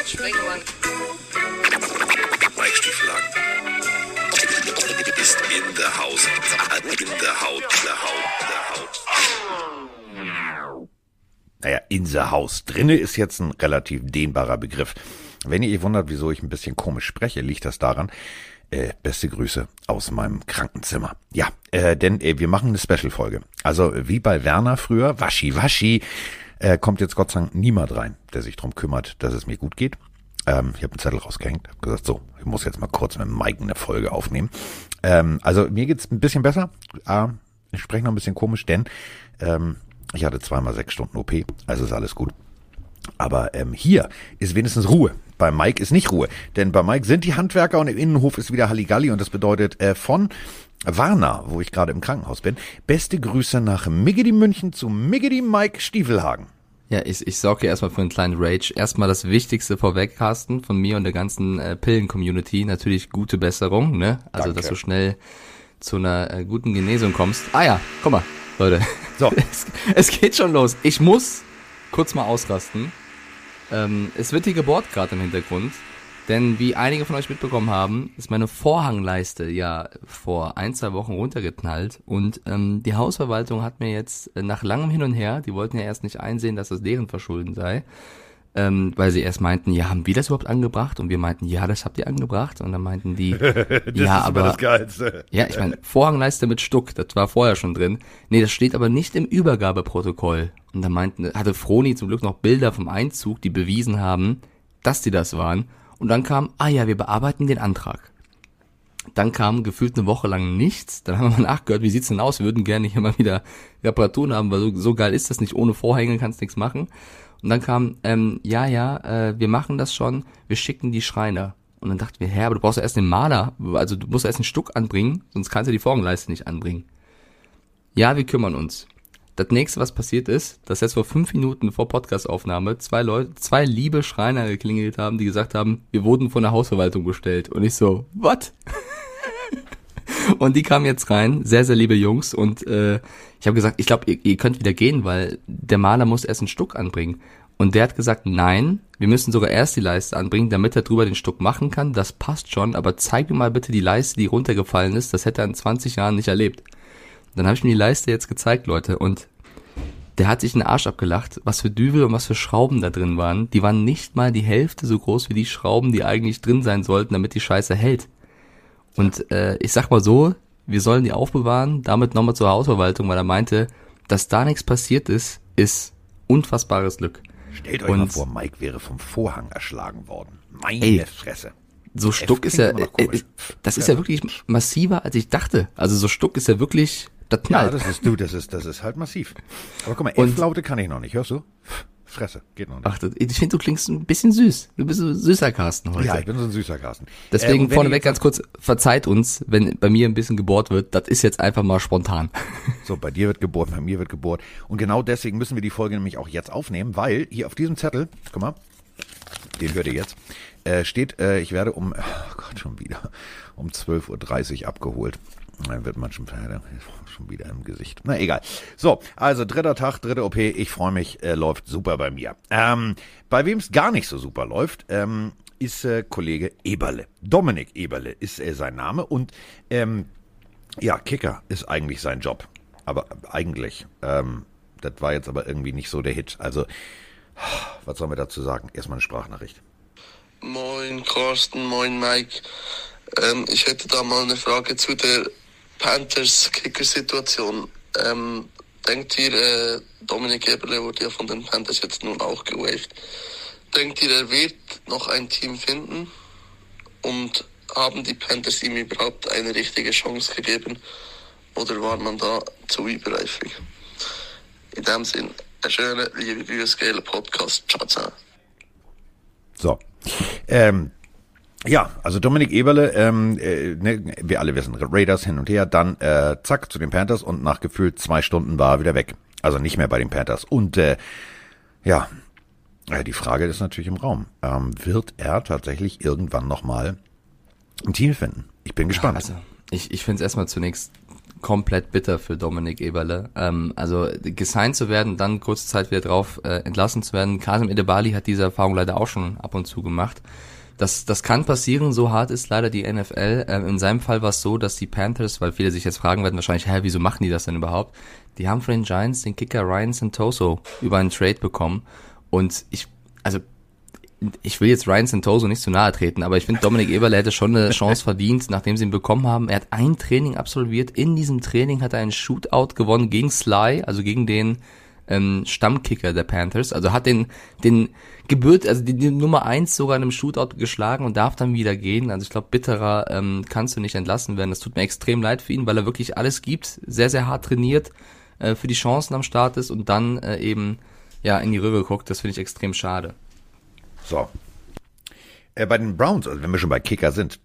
Mike Stieflagen. Ist in der Haus. In der Haut. Der Haut. Der Haut. Naja, in the house. Drinne ist jetzt ein relativ dehnbarer Begriff. Wenn ihr euch wundert, wieso ich ein bisschen komisch spreche, liegt das daran, äh, beste Grüße aus meinem Krankenzimmer. Ja, äh, denn äh, wir machen eine Special-Folge. Also wie bei Werner früher, Waschi, Waschi, äh, kommt jetzt Gott sei Dank niemand rein, der sich drum kümmert, dass es mir gut geht. Ähm, ich habe einen Zettel rausgehängt, habe gesagt, so, ich muss jetzt mal kurz mit Mike eine Folge aufnehmen. Ähm, also mir geht's ein bisschen besser. Äh, ich spreche noch ein bisschen komisch, denn ähm, ich hatte zweimal sechs Stunden OP, also ist alles gut. Aber ähm, hier ist wenigstens Ruhe. Bei Mike ist nicht Ruhe. Denn bei Mike sind die Handwerker und im Innenhof ist wieder Halligalli und das bedeutet äh, von Warna, wo ich gerade im Krankenhaus bin, beste Grüße nach Miggedy München zu Miggedy Mike Stiefelhagen. Ja, ich, ich sorge hier erstmal für einen kleinen Rage. Erstmal das Wichtigste vorweg, Carsten, von mir und der ganzen äh, Pillen-Community. Natürlich gute Besserung, ne? Also, Danke. dass du schnell zu einer äh, guten Genesung kommst. Ah ja, guck mal, Leute. So. es, es geht schon los. Ich muss kurz mal ausrasten. Ähm, es wird die Geburt gerade im Hintergrund. Denn wie einige von euch mitbekommen haben, ist meine Vorhangleiste ja vor ein, zwei Wochen runtergeknallt. Und ähm, die Hausverwaltung hat mir jetzt äh, nach langem Hin und Her, die wollten ja erst nicht einsehen, dass das deren Verschulden sei, ähm, weil sie erst meinten, ja, haben wir das überhaupt angebracht? Und wir meinten, ja, das habt ihr angebracht. Und dann meinten die, ja, aber Geilste. ja, ich meine, Vorhangleiste mit Stuck, das war vorher schon drin. Nee, das steht aber nicht im Übergabeprotokoll. Und dann meinten, hatte Froni zum Glück noch Bilder vom Einzug, die bewiesen haben, dass die das waren. Und dann kam, ah ja, wir bearbeiten den Antrag. Dann kam gefühlt eine Woche lang nichts. Dann haben wir mal nachgehört, wie sieht's denn aus? Wir würden gerne hier mal wieder Reparaturen haben, weil so, so geil ist das nicht. Ohne Vorhänge kannst nichts machen. Und dann kam, ähm, ja, ja, äh, wir machen das schon. Wir schicken die Schreiner. Und dann dachten wir, hä, aber du brauchst ja erst den Maler. Also du musst erst einen Stuck anbringen, sonst kannst du die Vorhangleiste nicht anbringen. Ja, wir kümmern uns. Das nächste, was passiert ist, dass jetzt vor fünf Minuten vor Podcastaufnahme zwei Leute, zwei liebe Schreiner geklingelt haben, die gesagt haben, wir wurden von der Hausverwaltung bestellt. Und ich so, what? und die kamen jetzt rein, sehr, sehr liebe Jungs. Und äh, ich habe gesagt, ich glaube, ihr, ihr könnt wieder gehen, weil der Maler muss erst einen Stuck anbringen. Und der hat gesagt, nein, wir müssen sogar erst die Leiste anbringen, damit er drüber den Stuck machen kann. Das passt schon, aber zeig mir mal bitte die Leiste, die runtergefallen ist. Das hätte er in 20 Jahren nicht erlebt. Dann habe ich mir die Leiste jetzt gezeigt, Leute, und der hat sich den Arsch abgelacht, was für Düvel und was für Schrauben da drin waren. Die waren nicht mal die Hälfte so groß wie die Schrauben, die eigentlich drin sein sollten, damit die Scheiße hält. Und äh, ich sag mal so, wir sollen die aufbewahren, damit nochmal zur Hausverwaltung, weil er meinte, dass da nichts passiert ist, ist unfassbares Glück. Stellt euch mal Und- vor, Mike wäre vom Vorhang erschlagen worden. Meine Ey. Fresse. So Stuck ist ja, äh, äh, das ist ja wirklich massiver, als ich dachte. Also so Stuck ist ja wirklich, das Ja, knallt. das ist du, das ist, das ist halt massiv. Aber guck mal, Und- F-Laute kann ich noch nicht. Hörst du? Fresse, geht noch nicht. Ach, ich finde, du klingst ein bisschen süß. Du bist so süßer Carsten heute. ja, ich bin so ein süßer Carsten. Deswegen wenn vorneweg ganz kurz, verzeiht uns, wenn bei mir ein bisschen gebohrt wird. Das ist jetzt einfach mal spontan. So, bei dir wird gebohrt, bei mir wird gebohrt. Und genau deswegen müssen wir die Folge nämlich auch jetzt aufnehmen, weil hier auf diesem Zettel, guck mal, den hört ihr jetzt, äh, steht, äh, ich werde um, oh Gott, schon wieder, um 12.30 Uhr abgeholt. Dann wird man schon, schon wieder im Gesicht. Na egal. So, also dritter Tag, dritte OP. Ich freue mich, äh, läuft super bei mir. Ähm, bei wem es gar nicht so super läuft, ähm, ist äh, Kollege Eberle. Dominik Eberle ist äh, sein Name und ähm, ja, Kicker ist eigentlich sein Job. Aber eigentlich, ähm, das war jetzt aber irgendwie nicht so der Hit. Also, was sollen wir dazu sagen? Erstmal eine Sprachnachricht. Moin Carsten, moin Mike. Ähm, ich hätte da mal eine Frage zu der Panthers-Kicker-Situation. Ähm, denkt ihr, äh, Dominik Eberle wurde ja von den Panthers jetzt nun auch gewaved. Denkt ihr, er wird noch ein Team finden? Und haben die Panthers ihm überhaupt eine richtige Chance gegeben? Oder war man da zu übereifrig? In dem Sinn, eine schöne, liebe Grüße, Podcast. Ciao, ciao. So. Ähm, ja, also Dominik Eberle, ähm, äh, ne, wir alle wissen, Raiders hin und her, dann äh, zack zu den Panthers und nach gefühlt zwei Stunden war er wieder weg. Also nicht mehr bei den Panthers. Und äh, ja, äh, die Frage ist natürlich im Raum. Ähm, wird er tatsächlich irgendwann nochmal ein Team finden? Ich bin gespannt. Also, ich, ich finde es erstmal zunächst komplett bitter für Dominik Eberle. Ähm, also gesigned zu werden, dann kurze Zeit wieder drauf äh, entlassen zu werden. Kasim Edebali hat diese Erfahrung leider auch schon ab und zu gemacht. Das, das kann passieren, so hart ist leider die NFL. Ähm, in seinem Fall war es so, dass die Panthers, weil viele sich jetzt fragen werden wahrscheinlich, hä, wieso machen die das denn überhaupt? Die haben von den Giants den Kicker Ryan Santoso über einen Trade bekommen. Und ich, also ich will jetzt Ryan Santoso nicht zu nahe treten, aber ich finde, Dominik Eberle hätte schon eine Chance verdient, nachdem sie ihn bekommen haben. Er hat ein Training absolviert. In diesem Training hat er einen Shootout gewonnen gegen Sly, also gegen den ähm, Stammkicker der Panthers. Also hat den, den Gebührt, also die, die Nummer eins sogar in einem Shootout geschlagen und darf dann wieder gehen. Also ich glaube, bitterer ähm, kannst du nicht entlassen werden. Das tut mir extrem leid für ihn, weil er wirklich alles gibt, sehr, sehr hart trainiert, äh, für die Chancen am Start ist und dann äh, eben ja in die Röhre guckt. Das finde ich extrem schade. So. Äh, bei den Browns, also wenn wir schon bei Kicker sind,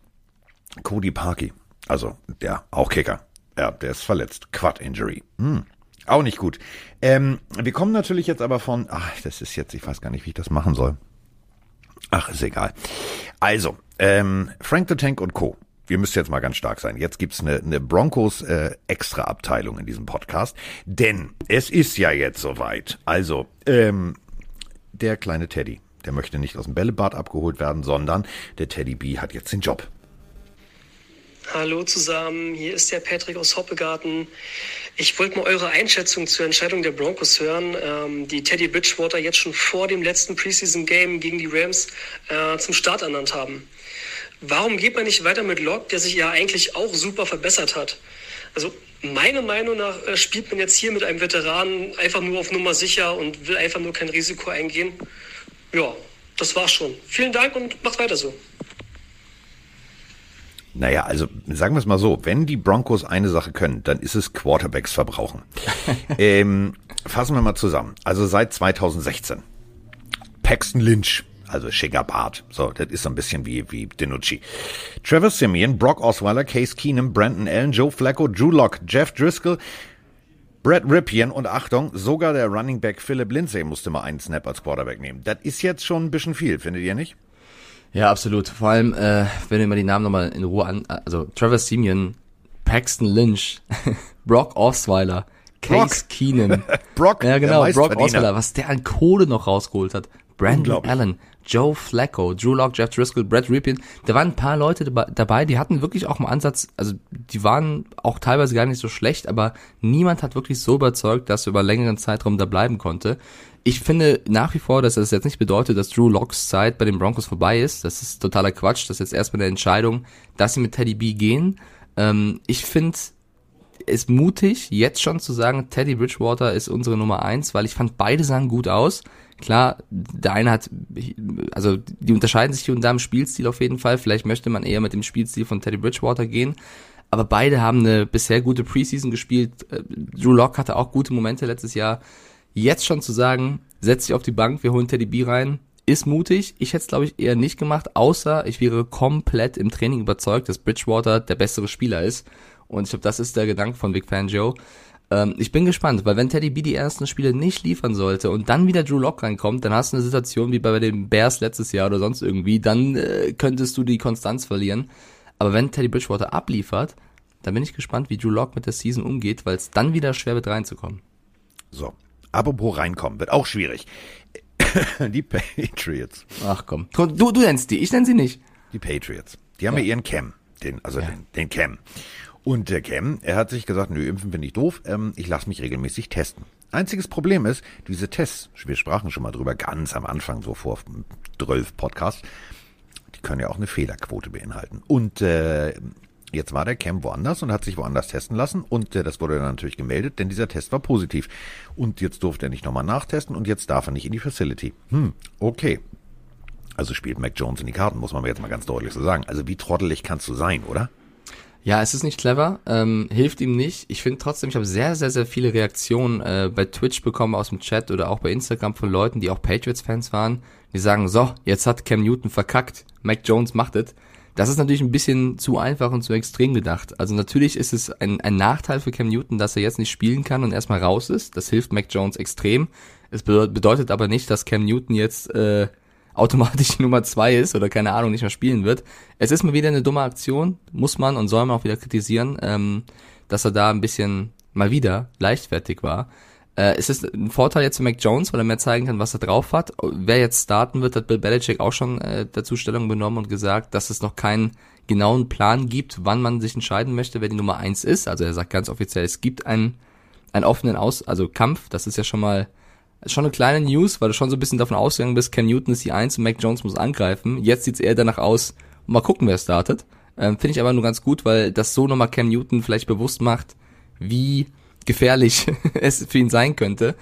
Cody Parkey, also der auch Kicker, ja, der ist verletzt. Quad Injury. Hm. Auch nicht gut. Ähm, wir kommen natürlich jetzt aber von, ach, das ist jetzt, ich weiß gar nicht, wie ich das machen soll. Ach, ist egal. Also, ähm, Frank the Tank und Co. Wir müssen jetzt mal ganz stark sein. Jetzt gibt's eine, eine Broncos äh, extra Abteilung in diesem Podcast, denn es ist ja jetzt soweit. Also, ähm, der kleine Teddy, der möchte nicht aus dem Bällebad abgeholt werden, sondern der Teddy B hat jetzt den Job. Hallo zusammen, hier ist der Patrick aus Hoppegarten. Ich wollte mal eure Einschätzung zur Entscheidung der Broncos hören, ähm, die Teddy Bridgewater jetzt schon vor dem letzten Preseason-Game gegen die Rams äh, zum Start ernannt haben. Warum geht man nicht weiter mit Locke, der sich ja eigentlich auch super verbessert hat? Also meiner Meinung nach äh, spielt man jetzt hier mit einem Veteranen einfach nur auf Nummer sicher und will einfach nur kein Risiko eingehen ja, das war's schon. Vielen Dank und macht weiter so. Naja, also sagen wir es mal so, wenn die Broncos eine Sache können, dann ist es Quarterbacks verbrauchen. ähm, fassen wir mal zusammen. Also seit 2016. Paxton Lynch, also schicker Bart. So, das ist so ein bisschen wie, wie Dinucci. Trevor Simeon, Brock Osweiler, Case Keenum, Brandon Allen, Joe Flacco, Drew Locke, Jeff Driscoll, Brad Ripien und Achtung, sogar der Running Back Philip Lindsay musste mal einen Snap als Quarterback nehmen. Das ist jetzt schon ein bisschen viel, findet ihr nicht? Ja, absolut. Vor allem, äh, wenn wir mal die Namen nochmal in Ruhe an, also Trevor Simeon, Paxton Lynch, Brock Osweiler, Case Brock. Keenan. Brock, ja genau, Brock Osweiler, was der an Kohle noch rausgeholt hat. Brandon Allen, Joe Flacco, Drew Lock, Jeff Driscoll, Brad Ripien. Da waren ein paar Leute dabei, die hatten wirklich auch mal Ansatz, also die waren auch teilweise gar nicht so schlecht, aber niemand hat wirklich so überzeugt, dass er über längeren Zeitraum da bleiben konnte. Ich finde nach wie vor, dass das jetzt nicht bedeutet, dass Drew Locks Zeit bei den Broncos vorbei ist. Das ist totaler Quatsch. Das ist jetzt erstmal eine Entscheidung, dass sie mit Teddy B gehen. Ähm, ich finde es mutig, jetzt schon zu sagen, Teddy Bridgewater ist unsere Nummer eins, weil ich fand beide sahen gut aus. Klar, der eine hat, also die unterscheiden sich hier und da im Spielstil auf jeden Fall. Vielleicht möchte man eher mit dem Spielstil von Teddy Bridgewater gehen. Aber beide haben eine bisher gute Preseason gespielt. Äh, Drew Locke hatte auch gute Momente letztes Jahr. Jetzt schon zu sagen, setz dich auf die Bank, wir holen Teddy B rein, ist mutig. Ich hätte es, glaube ich, eher nicht gemacht, außer ich wäre komplett im Training überzeugt, dass Bridgewater der bessere Spieler ist. Und ich glaube, das ist der Gedanke von Big Fan Joe. Ähm, ich bin gespannt, weil wenn Teddy B die ersten Spiele nicht liefern sollte und dann wieder Drew Lock reinkommt, dann hast du eine Situation wie bei den Bears letztes Jahr oder sonst irgendwie, dann äh, könntest du die Konstanz verlieren. Aber wenn Teddy Bridgewater abliefert, dann bin ich gespannt, wie Drew Lock mit der Season umgeht, weil es dann wieder schwer wird reinzukommen. So, apropos reinkommen, wird auch schwierig. die Patriots. Ach komm, du, du nennst die, ich nenne sie nicht. Die Patriots. Die haben ja, ja ihren Cam, den, also ja. den, den Cam. Und der Cam, er hat sich gesagt, nö, impfen finde ich doof, ähm, ich lasse mich regelmäßig testen. Einziges Problem ist, diese Tests, wir sprachen schon mal drüber ganz am Anfang, so vor 12 Podcasts, die können ja auch eine Fehlerquote beinhalten. Und äh, jetzt war der Cam woanders und hat sich woanders testen lassen und äh, das wurde dann natürlich gemeldet, denn dieser Test war positiv. Und jetzt durfte er nicht nochmal nachtesten und jetzt darf er nicht in die Facility. Hm, okay. Also spielt Mac Jones in die Karten, muss man mir jetzt mal ganz deutlich so sagen. Also wie trottelig kannst du sein, oder? Ja, es ist nicht clever, ähm, hilft ihm nicht. Ich finde trotzdem, ich habe sehr, sehr, sehr viele Reaktionen äh, bei Twitch bekommen aus dem Chat oder auch bei Instagram von Leuten, die auch Patriots-Fans waren, die sagen, so, jetzt hat Cam Newton verkackt, Mac Jones macht es. Das ist natürlich ein bisschen zu einfach und zu extrem gedacht. Also natürlich ist es ein, ein Nachteil für Cam Newton, dass er jetzt nicht spielen kann und erstmal raus ist. Das hilft Mac Jones extrem. Es bedeutet aber nicht, dass Cam Newton jetzt äh, automatisch Nummer zwei ist oder keine Ahnung nicht mehr spielen wird. Es ist mal wieder eine dumme Aktion, muss man und soll man auch wieder kritisieren. Ähm, dass er da ein bisschen mal wieder leichtfertig war. Äh, es ist ein Vorteil jetzt für Mac Jones, weil er mehr zeigen kann, was er drauf hat. Wer jetzt starten wird, hat Bill Belichick auch schon äh, dazu Stellung genommen und gesagt, dass es noch keinen genauen Plan gibt, wann man sich entscheiden möchte, wer die Nummer eins ist. Also er sagt ganz offiziell, es gibt einen, einen offenen Aus, also Kampf. Das ist ja schon mal schon eine kleine News, weil du schon so ein bisschen davon ausgegangen bist, Cam Newton ist die Eins und Mac Jones muss angreifen. Jetzt sieht's eher danach aus, mal gucken, wer startet. Ähm, Finde ich aber nur ganz gut, weil das so nochmal Cam Newton vielleicht bewusst macht, wie gefährlich es für ihn sein könnte.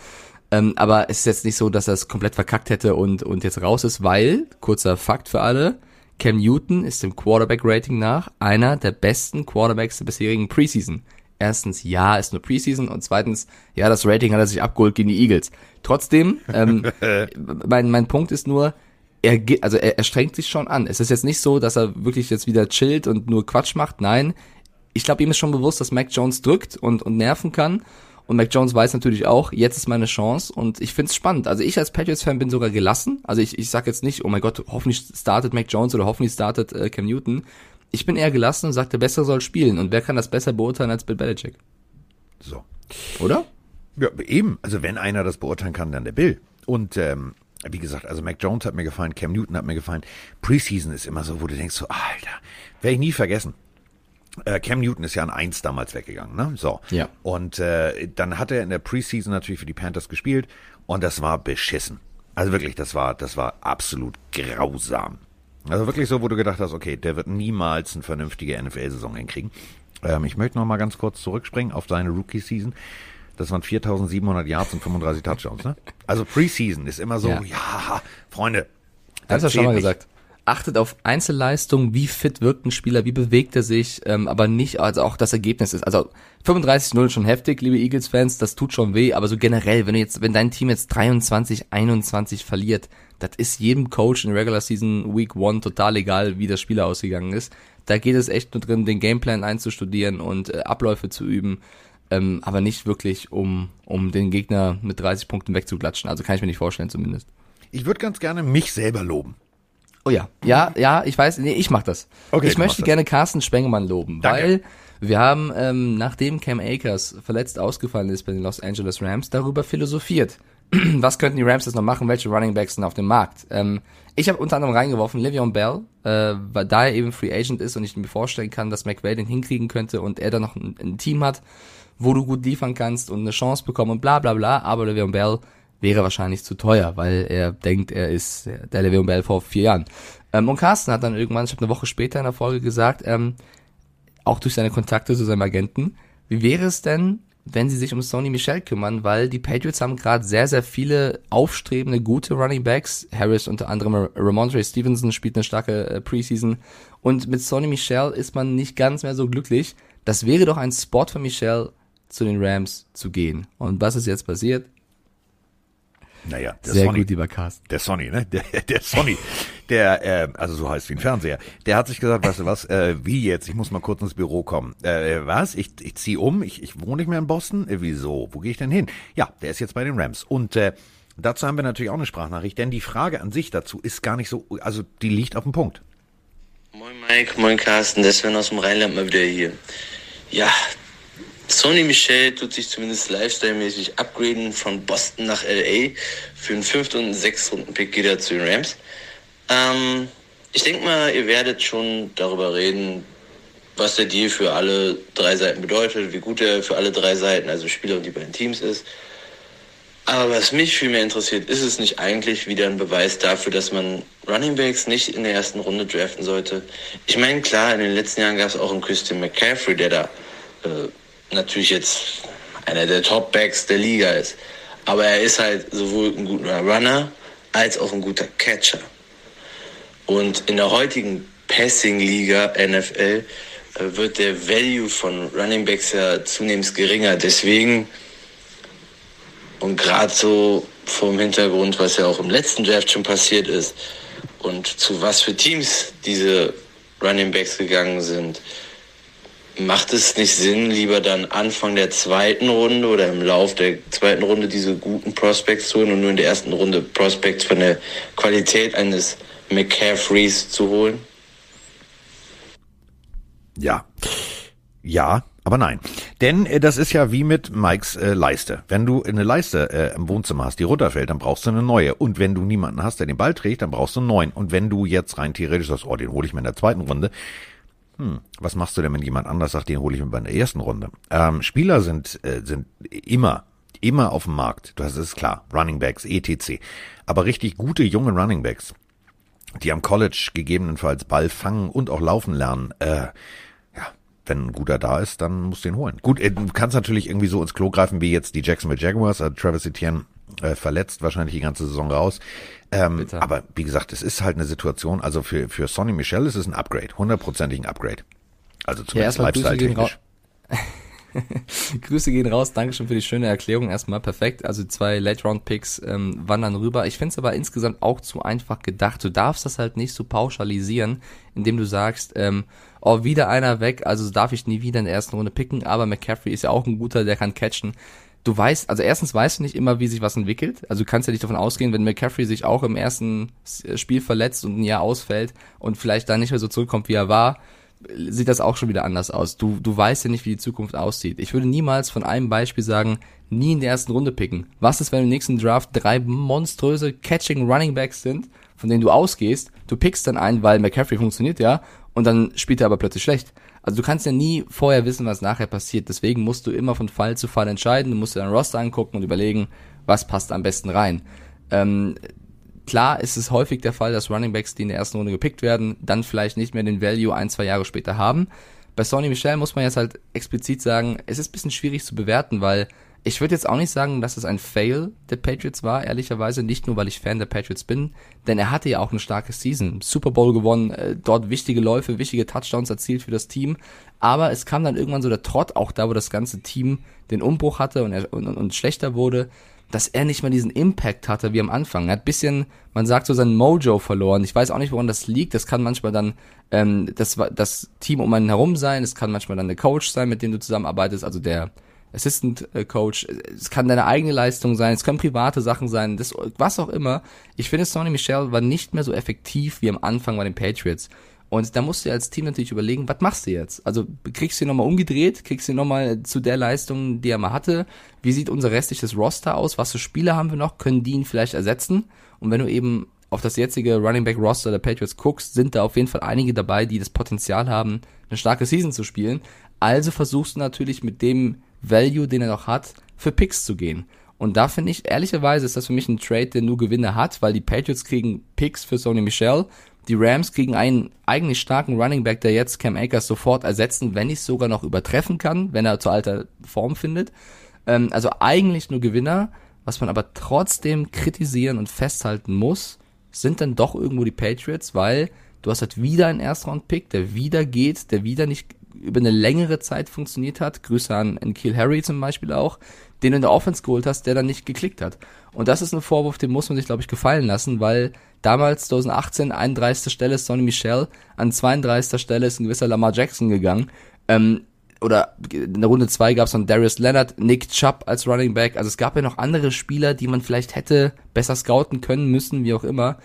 Ähm, aber es ist jetzt nicht so, dass er es komplett verkackt hätte und, und jetzt raus ist, weil, kurzer Fakt für alle, Cam Newton ist im Quarterback-Rating nach einer der besten Quarterbacks der bisherigen Preseason. Erstens, ja, ist nur Preseason und zweitens, ja, das Rating hat er sich abgeholt gegen die Eagles. Trotzdem, ähm, mein, mein Punkt ist nur, er, also er, er strengt sich schon an. Es ist jetzt nicht so, dass er wirklich jetzt wieder chillt und nur Quatsch macht. Nein, ich glaube, ihm ist schon bewusst, dass Mac Jones drückt und, und nerven kann. Und Mac Jones weiß natürlich auch, jetzt ist meine Chance und ich find's spannend. Also ich als Patriots-Fan bin sogar gelassen. Also ich, ich sag jetzt nicht, oh mein Gott, hoffentlich startet Mac Jones oder hoffentlich startet äh, Cam Newton. Ich bin eher gelassen und sag, der Bessere soll spielen. Und wer kann das besser beurteilen als Bill Belichick? So. Oder? Ja, eben. Also wenn einer das beurteilen kann, dann der Bill. Und ähm, wie gesagt, also Mac Jones hat mir gefallen, Cam Newton hat mir gefallen. Preseason ist immer so, wo du denkst so, Alter, werde ich nie vergessen. Äh, Cam Newton ist ja an eins damals weggegangen, ne? So. Ja. Und äh, dann hat er in der Preseason natürlich für die Panthers gespielt und das war beschissen. Also wirklich, das war, das war absolut grausam. Also wirklich so, wo du gedacht hast, okay, der wird niemals eine vernünftige NFL-Saison hinkriegen. Ähm, ich möchte noch mal ganz kurz zurückspringen auf seine Rookie-Season. Das waren 4.700 Yards und 35 Touchdowns, ne? Also Preseason ist immer so, ja, Ja. Freunde. Das hast du schon mal nicht. gesagt. Achtet auf Einzelleistung, wie fit wirkt ein Spieler, wie bewegt er sich, ähm, aber nicht, also auch das Ergebnis ist. Also 35-0 schon heftig, liebe Eagles-Fans, das tut schon weh, aber so generell, wenn du jetzt, wenn dein Team jetzt 23-21 verliert, das ist jedem Coach in Regular Season Week 1 total egal, wie das Spiel ausgegangen ist. Da geht es echt nur drin, den Gameplan einzustudieren und äh, Abläufe zu üben, ähm, aber nicht wirklich, um, um den Gegner mit 30 Punkten wegzuklatschen. Also kann ich mir nicht vorstellen zumindest. Ich würde ganz gerne mich selber loben. Oh ja, ja, ja, ich weiß, nee, ich mach das. Okay, ich möchte gerne Carsten Spengemann loben, Danke. weil wir haben, ähm, nachdem Cam Akers verletzt ausgefallen ist bei den Los Angeles Rams, darüber philosophiert. Was könnten die Rams jetzt noch machen? Welche Running Backs sind auf dem Markt? Ähm, ich habe unter anderem reingeworfen Le'Veon Bell, äh, weil da er eben Free Agent ist und ich mir vorstellen kann, dass McVay den hinkriegen könnte und er dann noch ein, ein Team hat, wo du gut liefern kannst und eine Chance bekommen und bla bla bla. Aber Le'Veon Bell wäre wahrscheinlich zu teuer, weil er denkt, er ist der Le'Veon Bell vor vier Jahren. Ähm, und Carsten hat dann irgendwann, ich habe eine Woche später in der Folge gesagt, ähm, auch durch seine Kontakte zu seinem Agenten, wie wäre es denn, wenn sie sich um Sony Michel kümmern, weil die Patriots haben gerade sehr, sehr viele aufstrebende, gute Running Backs. Harris unter anderem, Ramondre Stevenson spielt eine starke äh, Preseason. Und mit Sony Michel ist man nicht ganz mehr so glücklich. Das wäre doch ein Spot für Michel, zu den Rams zu gehen. Und was ist jetzt passiert? Naja, der Sehr Sonny. gut, lieber Carsten. Der Sonny, ne? Der, der Sonny, der, äh, also so heißt wie ein Fernseher, der hat sich gesagt, weißt du was, äh, wie jetzt, ich muss mal kurz ins Büro kommen. Äh, was? Ich, ich zieh um, ich, ich wohne nicht mehr in Boston? Äh, wieso? Wo gehe ich denn hin? Ja, der ist jetzt bei den Rams. Und äh, dazu haben wir natürlich auch eine Sprachnachricht, denn die Frage an sich dazu ist gar nicht so, also die liegt auf dem Punkt. Moin Mike, moin Carsten, der Sven aus dem Rheinland mal wieder hier. Ja, Sony Michel tut sich zumindest lifestyle-mäßig upgraden von Boston nach LA. Für einen fünften und einen sechsten Runden Pick geht er zu den Rams. Ähm, ich denke mal, ihr werdet schon darüber reden, was der Deal für alle drei Seiten bedeutet, wie gut er für alle drei Seiten, also Spieler und die beiden Teams ist. Aber was mich viel mehr interessiert, ist es nicht eigentlich wieder ein Beweis dafür, dass man Running Backs nicht in der ersten Runde draften sollte? Ich meine, klar, in den letzten Jahren gab es auch einen Christian McCaffrey, der da äh, natürlich jetzt einer der Top-Backs der Liga ist. Aber er ist halt sowohl ein guter Runner als auch ein guter Catcher. Und in der heutigen Passing-Liga NFL äh, wird der Value von Running Backs ja zunehmend geringer. Deswegen und gerade so vom Hintergrund, was ja auch im letzten Draft schon passiert ist und zu was für Teams diese Running Backs gegangen sind, macht es nicht Sinn, lieber dann Anfang der zweiten Runde oder im Lauf der zweiten Runde diese guten Prospects zu holen und nur in der ersten Runde Prospects von der Qualität eines McCaffreys zu holen? Ja. Ja, aber nein. Denn äh, das ist ja wie mit Mikes äh, Leiste. Wenn du eine Leiste äh, im Wohnzimmer hast, die runterfällt, dann brauchst du eine neue. Und wenn du niemanden hast, der den Ball trägt, dann brauchst du einen neuen. Und wenn du jetzt rein theoretisch sagst, oh, den hole ich mir in der zweiten Runde, hm, was machst du denn, wenn jemand anders sagt, den hole ich mir bei der ersten Runde? Ähm, Spieler sind, äh, sind immer, immer auf dem Markt. Das ist klar. Running Backs, etc. Aber richtig gute junge Running Backs, die am College gegebenenfalls Ball fangen und auch laufen lernen, äh, ja, wenn ein guter da ist, dann musst du ihn holen. Gut, äh, du kannst natürlich irgendwie so ins Klo greifen, wie jetzt die Jacksonville Jaguars, also Travis Etienne äh, verletzt, wahrscheinlich die ganze Saison raus. Ähm, aber wie gesagt, es ist halt eine Situation, also für, für Sonny Michel ist es ein Upgrade, hundertprozentig ein Upgrade. Also zumindest Ja, erstmal Grüße gehen lifestyle-technisch. Grüße gehen raus, Dankeschön für die schöne Erklärung. Erstmal perfekt. Also zwei Late-Round-Picks ähm, wandern rüber. Ich finde es aber insgesamt auch zu einfach gedacht. Du darfst das halt nicht so pauschalisieren, indem du sagst, ähm, oh, wieder einer weg, also darf ich nie wieder in der ersten Runde picken, aber McCaffrey ist ja auch ein guter, der kann catchen. Du weißt, also erstens weißt du nicht immer, wie sich was entwickelt. Also du kannst ja nicht davon ausgehen, wenn McCaffrey sich auch im ersten Spiel verletzt und ein Jahr ausfällt und vielleicht dann nicht mehr so zurückkommt, wie er war, sieht das auch schon wieder anders aus. Du, du weißt ja nicht, wie die Zukunft aussieht. Ich würde niemals von einem Beispiel sagen, nie in der ersten Runde picken. Was ist, wenn im nächsten Draft drei monströse Catching Running Backs sind, von denen du ausgehst, du pickst dann einen, weil McCaffrey funktioniert ja, und dann spielt er aber plötzlich schlecht. Also du kannst ja nie vorher wissen, was nachher passiert. Deswegen musst du immer von Fall zu Fall entscheiden. Du musst dir dein Roster angucken und überlegen, was passt am besten rein. Ähm, klar ist es häufig der Fall, dass Runningbacks, die in der ersten Runde gepickt werden, dann vielleicht nicht mehr den Value ein, zwei Jahre später haben. Bei Sony Michel muss man jetzt halt explizit sagen, es ist bisschen schwierig zu bewerten, weil ich würde jetzt auch nicht sagen, dass es ein Fail der Patriots war, ehrlicherweise, nicht nur, weil ich Fan der Patriots bin, denn er hatte ja auch eine starke Season. Super Bowl gewonnen, äh, dort wichtige Läufe, wichtige Touchdowns erzielt für das Team, aber es kam dann irgendwann so der Trott, auch da, wo das ganze Team den Umbruch hatte und, er, und, und schlechter wurde, dass er nicht mehr diesen Impact hatte wie am Anfang. Er hat bisschen, man sagt so, sein Mojo verloren. Ich weiß auch nicht, woran das liegt. Das kann manchmal dann ähm, das, das Team um einen herum sein. Es kann manchmal dann der Coach sein, mit dem du zusammenarbeitest, also der Assistant äh, Coach. Es kann deine eigene Leistung sein. Es können private Sachen sein. Das, was auch immer. Ich finde, Sonny Michel war nicht mehr so effektiv wie am Anfang bei den Patriots. Und da musst du als Team natürlich überlegen, was machst du jetzt? Also kriegst du ihn nochmal umgedreht, kriegst du ihn nochmal zu der Leistung, die er mal hatte? Wie sieht unser restliches Roster aus? Was für Spieler haben wir noch? Können die ihn vielleicht ersetzen? Und wenn du eben auf das jetzige Running Back Roster der Patriots guckst, sind da auf jeden Fall einige dabei, die das Potenzial haben, eine starke Season zu spielen. Also versuchst du natürlich mit dem Value, den er noch hat, für Picks zu gehen. Und da finde ich, ehrlicherweise ist das für mich ein Trade, der nur Gewinne hat, weil die Patriots kriegen Picks für Sony Michel die Rams kriegen einen eigentlich starken Running Back, der jetzt Cam Akers sofort ersetzen, wenn ich sogar noch übertreffen kann, wenn er zu alter Form findet. Ähm, also eigentlich nur Gewinner, was man aber trotzdem kritisieren und festhalten muss, sind dann doch irgendwo die Patriots, weil du hast halt wieder einen Erstrund-Pick, der wieder geht, der wieder nicht über eine längere Zeit funktioniert hat. Grüße an, an Kiel Harry zum Beispiel auch, den du in der Offense geholt hast, der dann nicht geklickt hat. Und das ist ein Vorwurf, den muss man sich, glaube ich, gefallen lassen, weil damals 2018 31. Stelle ist Sonny Michel, an 32. Stelle ist ein gewisser Lamar Jackson gegangen. Ähm, oder in der Runde 2 gab es dann Darius Leonard, Nick Chubb als Running Back. Also es gab ja noch andere Spieler, die man vielleicht hätte besser scouten können müssen, wie auch immer.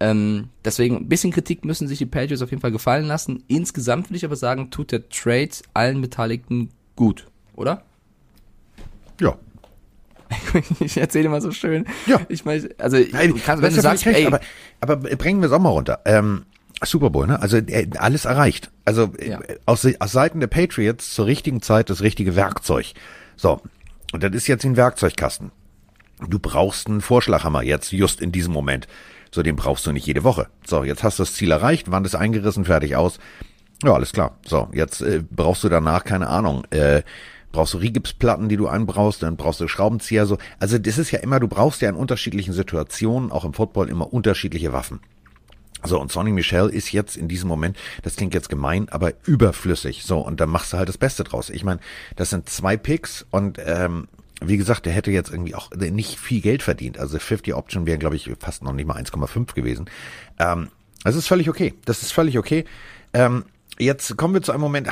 Ähm, deswegen ein bisschen Kritik müssen sich die Patriots auf jeden Fall gefallen lassen. Insgesamt würde ich aber sagen, tut der Trade allen Beteiligten gut, oder? Ja. ich erzähle mal so schön. Ja. Ich meine, also Nein, du wenn du sagst, recht, ey, aber, aber bringen wir es auch mal runter. Ähm, Super Bowl, ne? Also äh, alles erreicht. Also äh, Ja. aus, aus Seiten der Patriots zur richtigen Zeit das richtige Werkzeug. So, und das ist jetzt ein Werkzeugkasten. Du brauchst einen Vorschlaghammer jetzt, just in diesem Moment. So, den brauchst du nicht jede Woche. So, jetzt hast du das Ziel erreicht, Wand ist eingerissen, fertig aus. Ja, alles klar. So, jetzt äh, brauchst du danach, keine Ahnung, äh, brauchst du Rigipsplatten, die du einbraust, dann brauchst du Schraubenzieher, so. Also das ist ja immer, du brauchst ja in unterschiedlichen Situationen, auch im Football, immer unterschiedliche Waffen. So, und Sonny Michel ist jetzt in diesem Moment, das klingt jetzt gemein, aber überflüssig. So, und dann machst du halt das Beste draus. Ich meine, das sind zwei Picks und ähm, wie gesagt, der hätte jetzt irgendwie auch nicht viel Geld verdient. Also 50 Option wären, glaube ich, fast noch nicht mal 1,5 gewesen. Ähm, das ist völlig okay. Das ist völlig okay. Ähm, jetzt kommen wir zu einem Moment.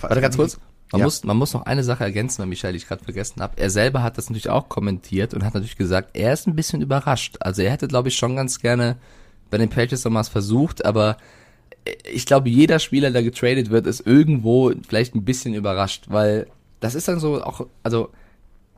Warte ganz kurz. Man, Ja. muss, man muss noch eine Sache ergänzen, weil Michael, ich gerade vergessen habe. Er selber hat das natürlich auch kommentiert und hat natürlich gesagt, er ist ein bisschen überrascht. Also er hätte, glaube ich, schon ganz gerne bei den Patriots nochmals versucht, aber ich glaube, jeder Spieler, der getradet wird, ist irgendwo vielleicht ein bisschen überrascht, weil das ist dann so auch, also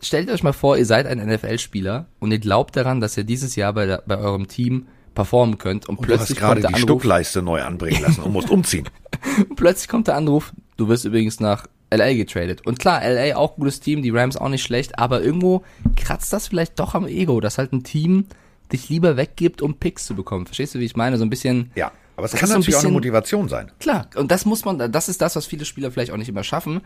stellt euch mal vor, ihr seid ein NFL-Spieler und ihr glaubt daran, dass ihr dieses Jahr bei, der, bei eurem Team performen könnt und, Und du hast plötzlich gerade kommt der die Anruf, Stuckleiste neu anbringen lassen und musst umziehen. plötzlich kommt der Anruf, du wirst übrigens nach LA getradet. Und klar, LA auch gutes Team, die Rams auch nicht schlecht, aber irgendwo kratzt das vielleicht doch am Ego, dass halt ein Team dich lieber weggibt, um Picks zu bekommen. Verstehst du, wie ich meine? So ein bisschen, Ja, aber es Das kann so natürlich auch eine bisschen- Motivation sein. Klar, und das muss man, das ist das, was viele Spieler vielleicht auch nicht immer schaffen.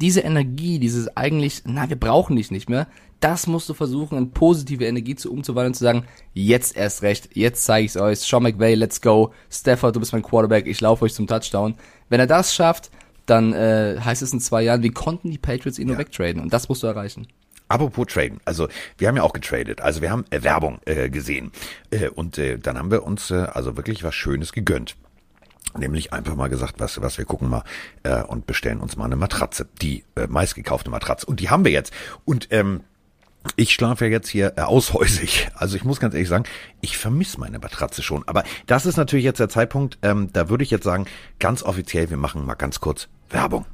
Diese Energie, dieses eigentlich, na, wir brauchen dich nicht mehr, das musst du versuchen, in positive Energie zu umzuwandeln und zu sagen, jetzt erst recht, jetzt zeige ich's euch, Sean McVay, let's go, Stafford, du bist mein Quarterback, ich laufe euch zum Touchdown. Wenn er das schafft, dann äh, heißt es in zwei Jahren, wie konnten die Patriots ihn nur wegtraden? Und das musst du erreichen. Apropos traden, also wir haben ja auch getradet, also wir haben äh, Werbung äh, gesehen äh, und äh, dann haben wir uns äh, also wirklich was Schönes gegönnt. Nämlich einfach mal gesagt, was, was wir gucken mal äh, und bestellen uns mal eine Matratze, die äh, meistgekaufte Matratze. Und die haben wir jetzt. Und ähm, ich schlafe ja jetzt hier äh, aushäusig. Also ich muss ganz ehrlich sagen, ich vermisse meine Matratze schon. Aber das ist natürlich jetzt der Zeitpunkt, ähm, da würde ich jetzt sagen, ganz offiziell, wir machen mal ganz kurz Werbung.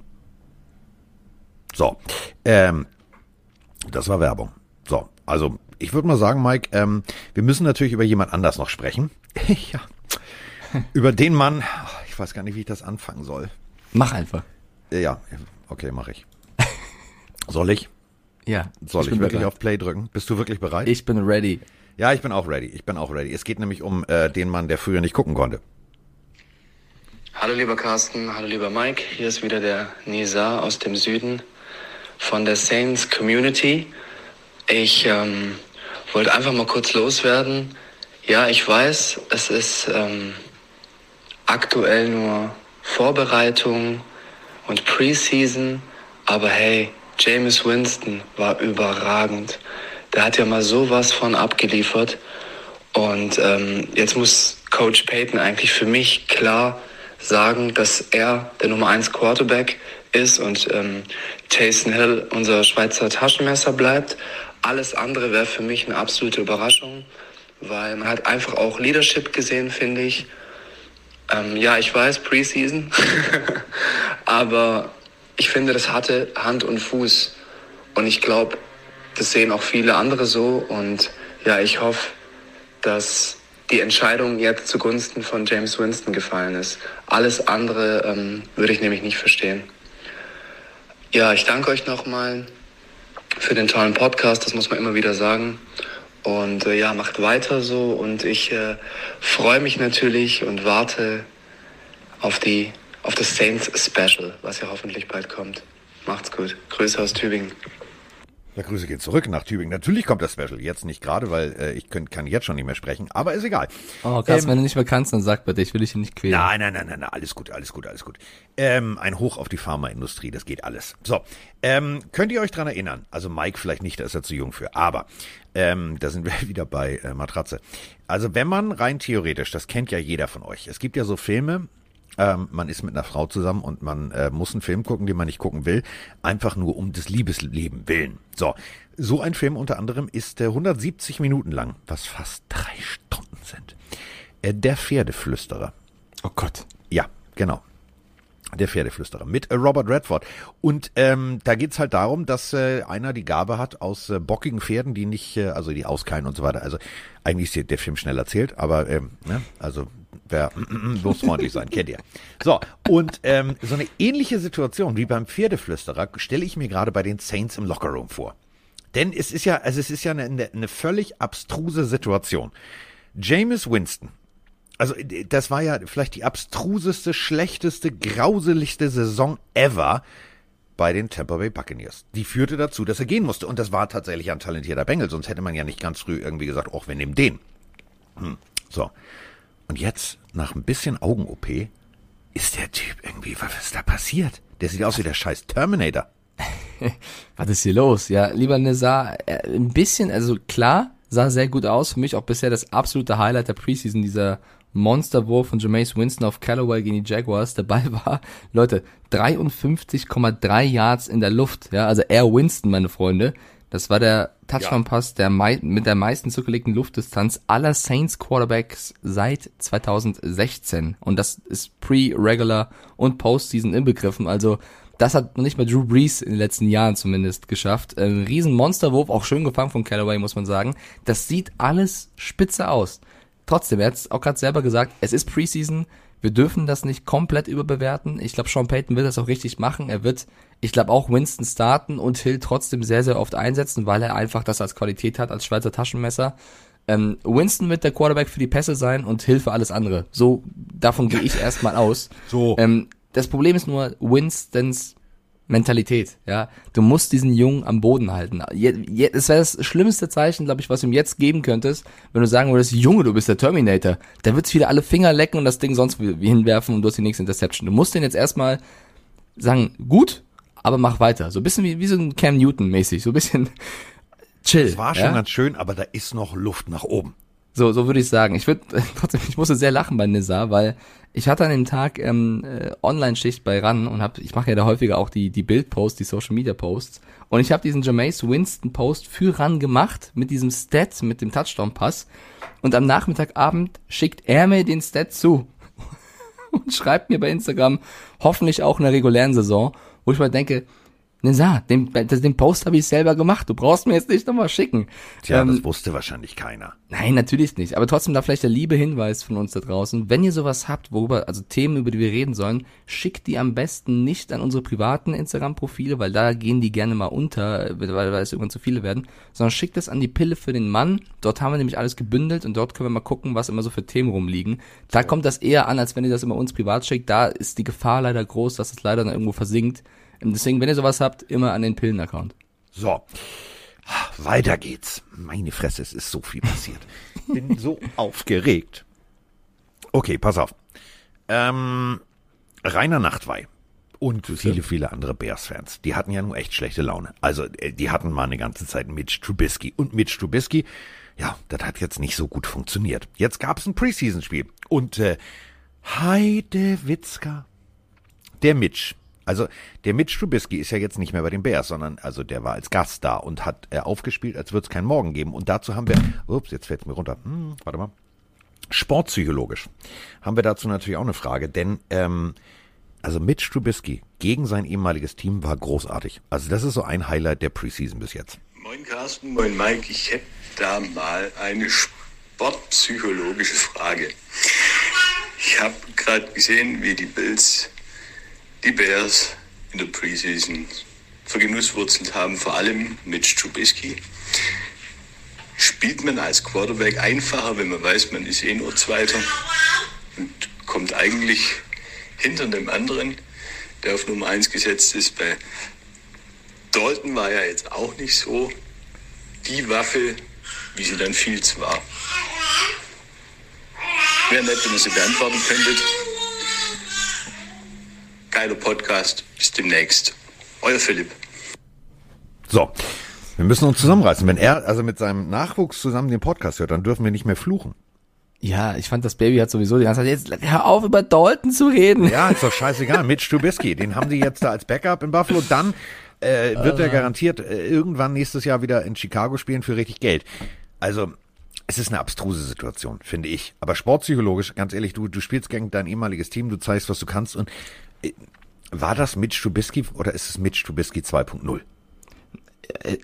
So, ähm, das war Werbung. So, also ich würde mal sagen, Mike, ähm, wir müssen natürlich über jemand anders noch sprechen. ja. Über den Mann, ich weiß gar nicht, wie ich das anfangen soll. Mach einfach. Äh, Ja, okay, mache ich. Soll ich? Ja. Soll ich, bin wirklich bereit. auf Play drücken? Bist du wirklich bereit? Ich bin ready. ja, ich bin auch ready. Ich bin auch ready. Es geht nämlich um äh, den Mann, der früher nicht gucken konnte. Hallo lieber Carsten, hallo lieber Mike, hier ist wieder der Nizar aus dem Süden von der Saints Community. Ich ähm, wollte einfach mal kurz loswerden. Ja, ich weiß, es ist ähm, aktuell nur Vorbereitung und Preseason, aber hey, James Winston war überragend. Der hat ja mal sowas von abgeliefert. Und ähm, jetzt muss Coach Payton eigentlich für mich klar sagen, dass er der Nummer 1 Quarterback ist und ähm, Taysom Hill unser Schweizer Taschenmesser bleibt. Alles andere wäre für mich eine absolute Überraschung, weil man hat einfach auch Leadership gesehen, finde ich. Ähm, ja, ich weiß, Preseason, aber ich finde, das hatte Hand und Fuß. Und ich glaube, das sehen auch viele andere so. Und ja, ich hoffe, dass die Entscheidung jetzt zugunsten von James Winston gefallen ist. Alles andere ähm, würde ich nämlich nicht verstehen. Ja, ich danke euch nochmal für den tollen Podcast, das muss man immer wieder sagen. Und äh, ja, macht weiter so und ich äh, freue mich natürlich und warte auf die auf das Saints Special, was ja hoffentlich bald kommt. Macht's gut. Grüße aus Tübingen. Ja, Grüße gehen zurück nach Tübingen. Natürlich kommt das Special. Jetzt nicht gerade, weil äh, ich könnt, kann jetzt schon nicht mehr sprechen, aber ist egal. Oh, Carsten, Ähm, wenn du nicht mehr kannst, dann sag bitte, ich will dich hier nicht quälen. Nein, nein, nein, nein, nein, alles gut, alles gut, alles gut. Ähm, ein Hoch auf die Pharmaindustrie, das geht alles. So, ähm, könnt ihr euch dran erinnern? Also Mike vielleicht nicht, da ist er zu jung für, aber ähm, da sind wir wieder bei äh, Matratze. Also wenn man rein theoretisch, das kennt ja jeder von euch, es gibt ja so Filme, ähm, man ist mit einer Frau zusammen und man äh, muss einen Film gucken, den man nicht gucken will, einfach nur um des Liebesleben willen. So, so ein Film unter anderem ist äh, 170 Minuten lang, was fast drei Stunden sind. Äh, der Pferdeflüsterer. Oh Gott. Ja, genau. Der Pferdeflüsterer mit äh, Robert Redford. Und ähm, da geht's halt darum, dass äh, einer die Gabe hat aus äh, bockigen Pferden, die nicht, äh, also die auskeilen und so weiter. Also eigentlich ist der- der Film schnell erzählt, aber ähm, ne, also wer bloß freundlich sein, kennt ihr. So, und ähm, so eine ähnliche Situation wie beim Pferdeflüsterer stelle ich mir gerade bei den Saints im Lockerroom vor. Denn es ist ja, also es ist ja eine, eine, völlig abstruse Situation. James Winston, also äh, das war ja vielleicht die abstruseste, schlechteste, grauseligste Saison ever bei den Tampa Bay Buccaneers. Die führte dazu, dass er gehen musste. Und das war tatsächlich ein talentierter Bengel, sonst hätte man ja nicht ganz früh irgendwie gesagt, ach, wir nehmen den. Hm. So. Und jetzt, nach ein bisschen Augen-OP, ist der Typ irgendwie, was ist da passiert? Der sieht aus wie der scheiß Terminator. Was ist hier los? Ja, lieber Nezar, äh, ein bisschen, also klar, sah sehr gut aus. Für mich auch bisher das absolute Highlight der Preseason, dieser Monsterwurf von Jameis Winston auf Callaway gegen die Jaguars. Der Ball war, Leute, 53,3 Yards in der Luft. Ja, also Air Winston, meine Freunde, Das war der Touchdown-Pass der mit der meisten zurückgelegten Luftdistanz aller Saints Quarterbacks seit 2016. Und das ist pre-regular und Postseason inbegriffen. Also das hat noch nicht mal Drew Brees in den letzten Jahren zumindest geschafft. Ein riesen Monsterwurf, auch schön gefangen von Callaway, muss man sagen. Das sieht alles spitze aus. Trotzdem, er hat es auch gerade selber gesagt, es ist Preseason. Wir dürfen das nicht komplett überbewerten. Ich glaube, Sean Payton wird das auch richtig machen. Er wird, ich glaube, auch Winston starten und Hill trotzdem sehr, sehr oft einsetzen, weil er einfach das als Qualität hat, als Schweizer Taschenmesser. Ähm, Winston wird der Quarterback für die Pässe sein und Hill für alles andere. So, davon gehe ich erstmal aus. So. Ähm, das Problem ist nur Winstons Mentalität, ja. Du musst diesen Jungen am Boden halten. Das wäre das schlimmste Zeichen, glaube ich, was du ihm jetzt geben könntest, wenn du sagen würdest, Junge, du bist der Terminator. Der wird wieder alle Finger lecken und das Ding sonst wie hinwerfen und du hast die nächste Interception. Du musst den jetzt erstmal sagen, gut, aber mach weiter. So ein bisschen wie, wie so ein Cam Newton mäßig, so ein bisschen chill. Es war schon ja? ganz schön, aber da ist noch Luft nach oben. So, so würde ich sagen. Ich würde trotzdem, ich musste sehr lachen bei Nizar, weil ich hatte an dem Tag ähm, äh, Online-Schicht bei RAN und hab, ich mache ja da häufiger auch die, die Bild-Posts, die Social-Media-Posts. Und ich habe diesen Jameis Winston-Post für RAN gemacht mit diesem Stat, mit dem Touchdown-Pass. Und am Nachmittagabend schickt er mir den Stat zu und schreibt mir bei Instagram, hoffentlich auch in der regulären Saison, wo ich mal denke, Nizar, den, den Post habe ich selber gemacht. Du brauchst mir jetzt nicht nochmal schicken. Tja, Ähm, das wusste wahrscheinlich keiner. Nein, natürlich nicht. Aber trotzdem da vielleicht der liebe Hinweis von uns da draußen. Wenn ihr sowas habt, worüber, also Themen, über die wir reden sollen, schickt die am besten nicht an unsere privaten Instagram-Profile, weil da gehen die gerne mal unter, weil, weil es irgendwann zu viele werden, sondern schickt es an die Pille für den Mann. Dort haben wir nämlich alles gebündelt und dort können wir mal gucken, was immer so für Themen rumliegen. Da kommt das eher an, als wenn ihr das immer uns privat schickt. Da ist die Gefahr leider groß, dass es leider dann irgendwo versinkt. Deswegen, wenn ihr sowas habt, immer an den Pillen-Account. So. Weiter geht's. Meine Fresse, es ist so viel passiert. Bin so aufgeregt. Okay, pass auf. Ähm, Rainer Nachtwey und viele, viele andere Bears-Fans, die hatten ja nur echt schlechte Laune. Also, äh, die hatten mal eine ganze Zeit Mitch Trubisky. Und Mitch Trubisky, ja, das hat jetzt nicht so gut funktioniert. Jetzt gab's ein Preseason-Spiel. Und äh, Heide Witzka, der Mitch, also der Mitch Trubisky ist ja jetzt nicht mehr bei den Bears, sondern also der war als Gast da und hat äh, aufgespielt, als würde es keinen Morgen geben. Und dazu haben wir, ups, jetzt fällt mir runter. Hm, warte mal. Sportpsychologisch haben wir dazu natürlich auch eine Frage, denn ähm, also Mitch Trubisky gegen sein ehemaliges Team war großartig. Also das ist so ein Highlight der Preseason bis jetzt. Moin Carsten, moin Mike. Ich hätte da mal eine sportpsychologische Frage. Ich habe gerade gesehen, wie die Bills die Bears in der Preseason vergenusswurzelt haben, vor allem mit Trubisky. Spielt man als Quarterback einfacher, wenn man weiß, man ist eh nur Zweiter und kommt eigentlich hinter dem anderen, der auf Nummer 1 gesetzt ist. Bei Dalton war ja jetzt auch nicht so die Waffe, wie sie dann Fields war. Wäre nett, wenn ihr sie beantworten könntet. Geiler Podcast. Bis demnächst. Euer Philipp. So, wir müssen uns zusammenreißen. Wenn er also mit seinem Nachwuchs zusammen den Podcast hört, dann dürfen wir nicht mehr fluchen. Ja, ich fand, das Baby hat sowieso die ganze Zeit, jetzt hör auf, über Dalton zu reden. Ja, ist doch scheißegal. Mitch Trubisky, den haben die jetzt da als Backup in Buffalo. Dann äh, wird er garantiert äh, irgendwann nächstes Jahr wieder in Chicago spielen für richtig Geld. Also, es ist eine abstruse Situation, finde ich. Aber sportpsychologisch, ganz ehrlich, du, du spielst gegen dein ehemaliges Team, du zeigst, was du kannst. Und war das Mitch Trubisky oder ist es Mitch Trubisky 2.0?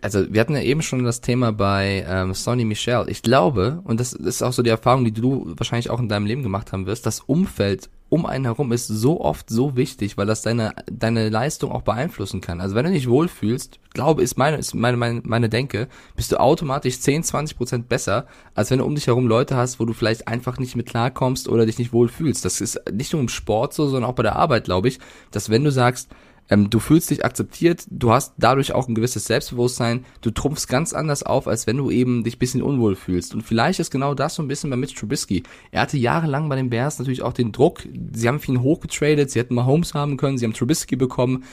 also wir hatten ja eben schon das Thema bei ähm, Sonny Michel. Ich glaube, und das ist auch so die Erfahrung, die du wahrscheinlich auch in deinem Leben gemacht haben wirst, das Umfeld um einen herum ist so oft so wichtig, weil das deine deine Leistung auch beeinflussen kann. Also wenn du dich wohlfühlst, glaube ist meine ist meine meine, meine Denke, bist du automatisch 10, 20 Prozent besser, als wenn du um dich herum Leute hast, wo du vielleicht einfach nicht mit klarkommst oder dich nicht wohlfühlst. Das ist nicht nur im Sport so, sondern auch bei der Arbeit, glaube ich, dass wenn du sagst, ähm, du fühlst dich akzeptiert, du hast dadurch auch ein gewisses Selbstbewusstsein, du trumpfst ganz anders auf, als wenn du eben dich bisschen unwohl fühlst. Und vielleicht ist genau das so ein bisschen bei Mitch Trubisky. Er hatte jahrelang bei den Bears natürlich auch den Druck, sie haben ihn hochgetradet, sie hätten Mahomes haben können, sie haben Trubisky bekommen.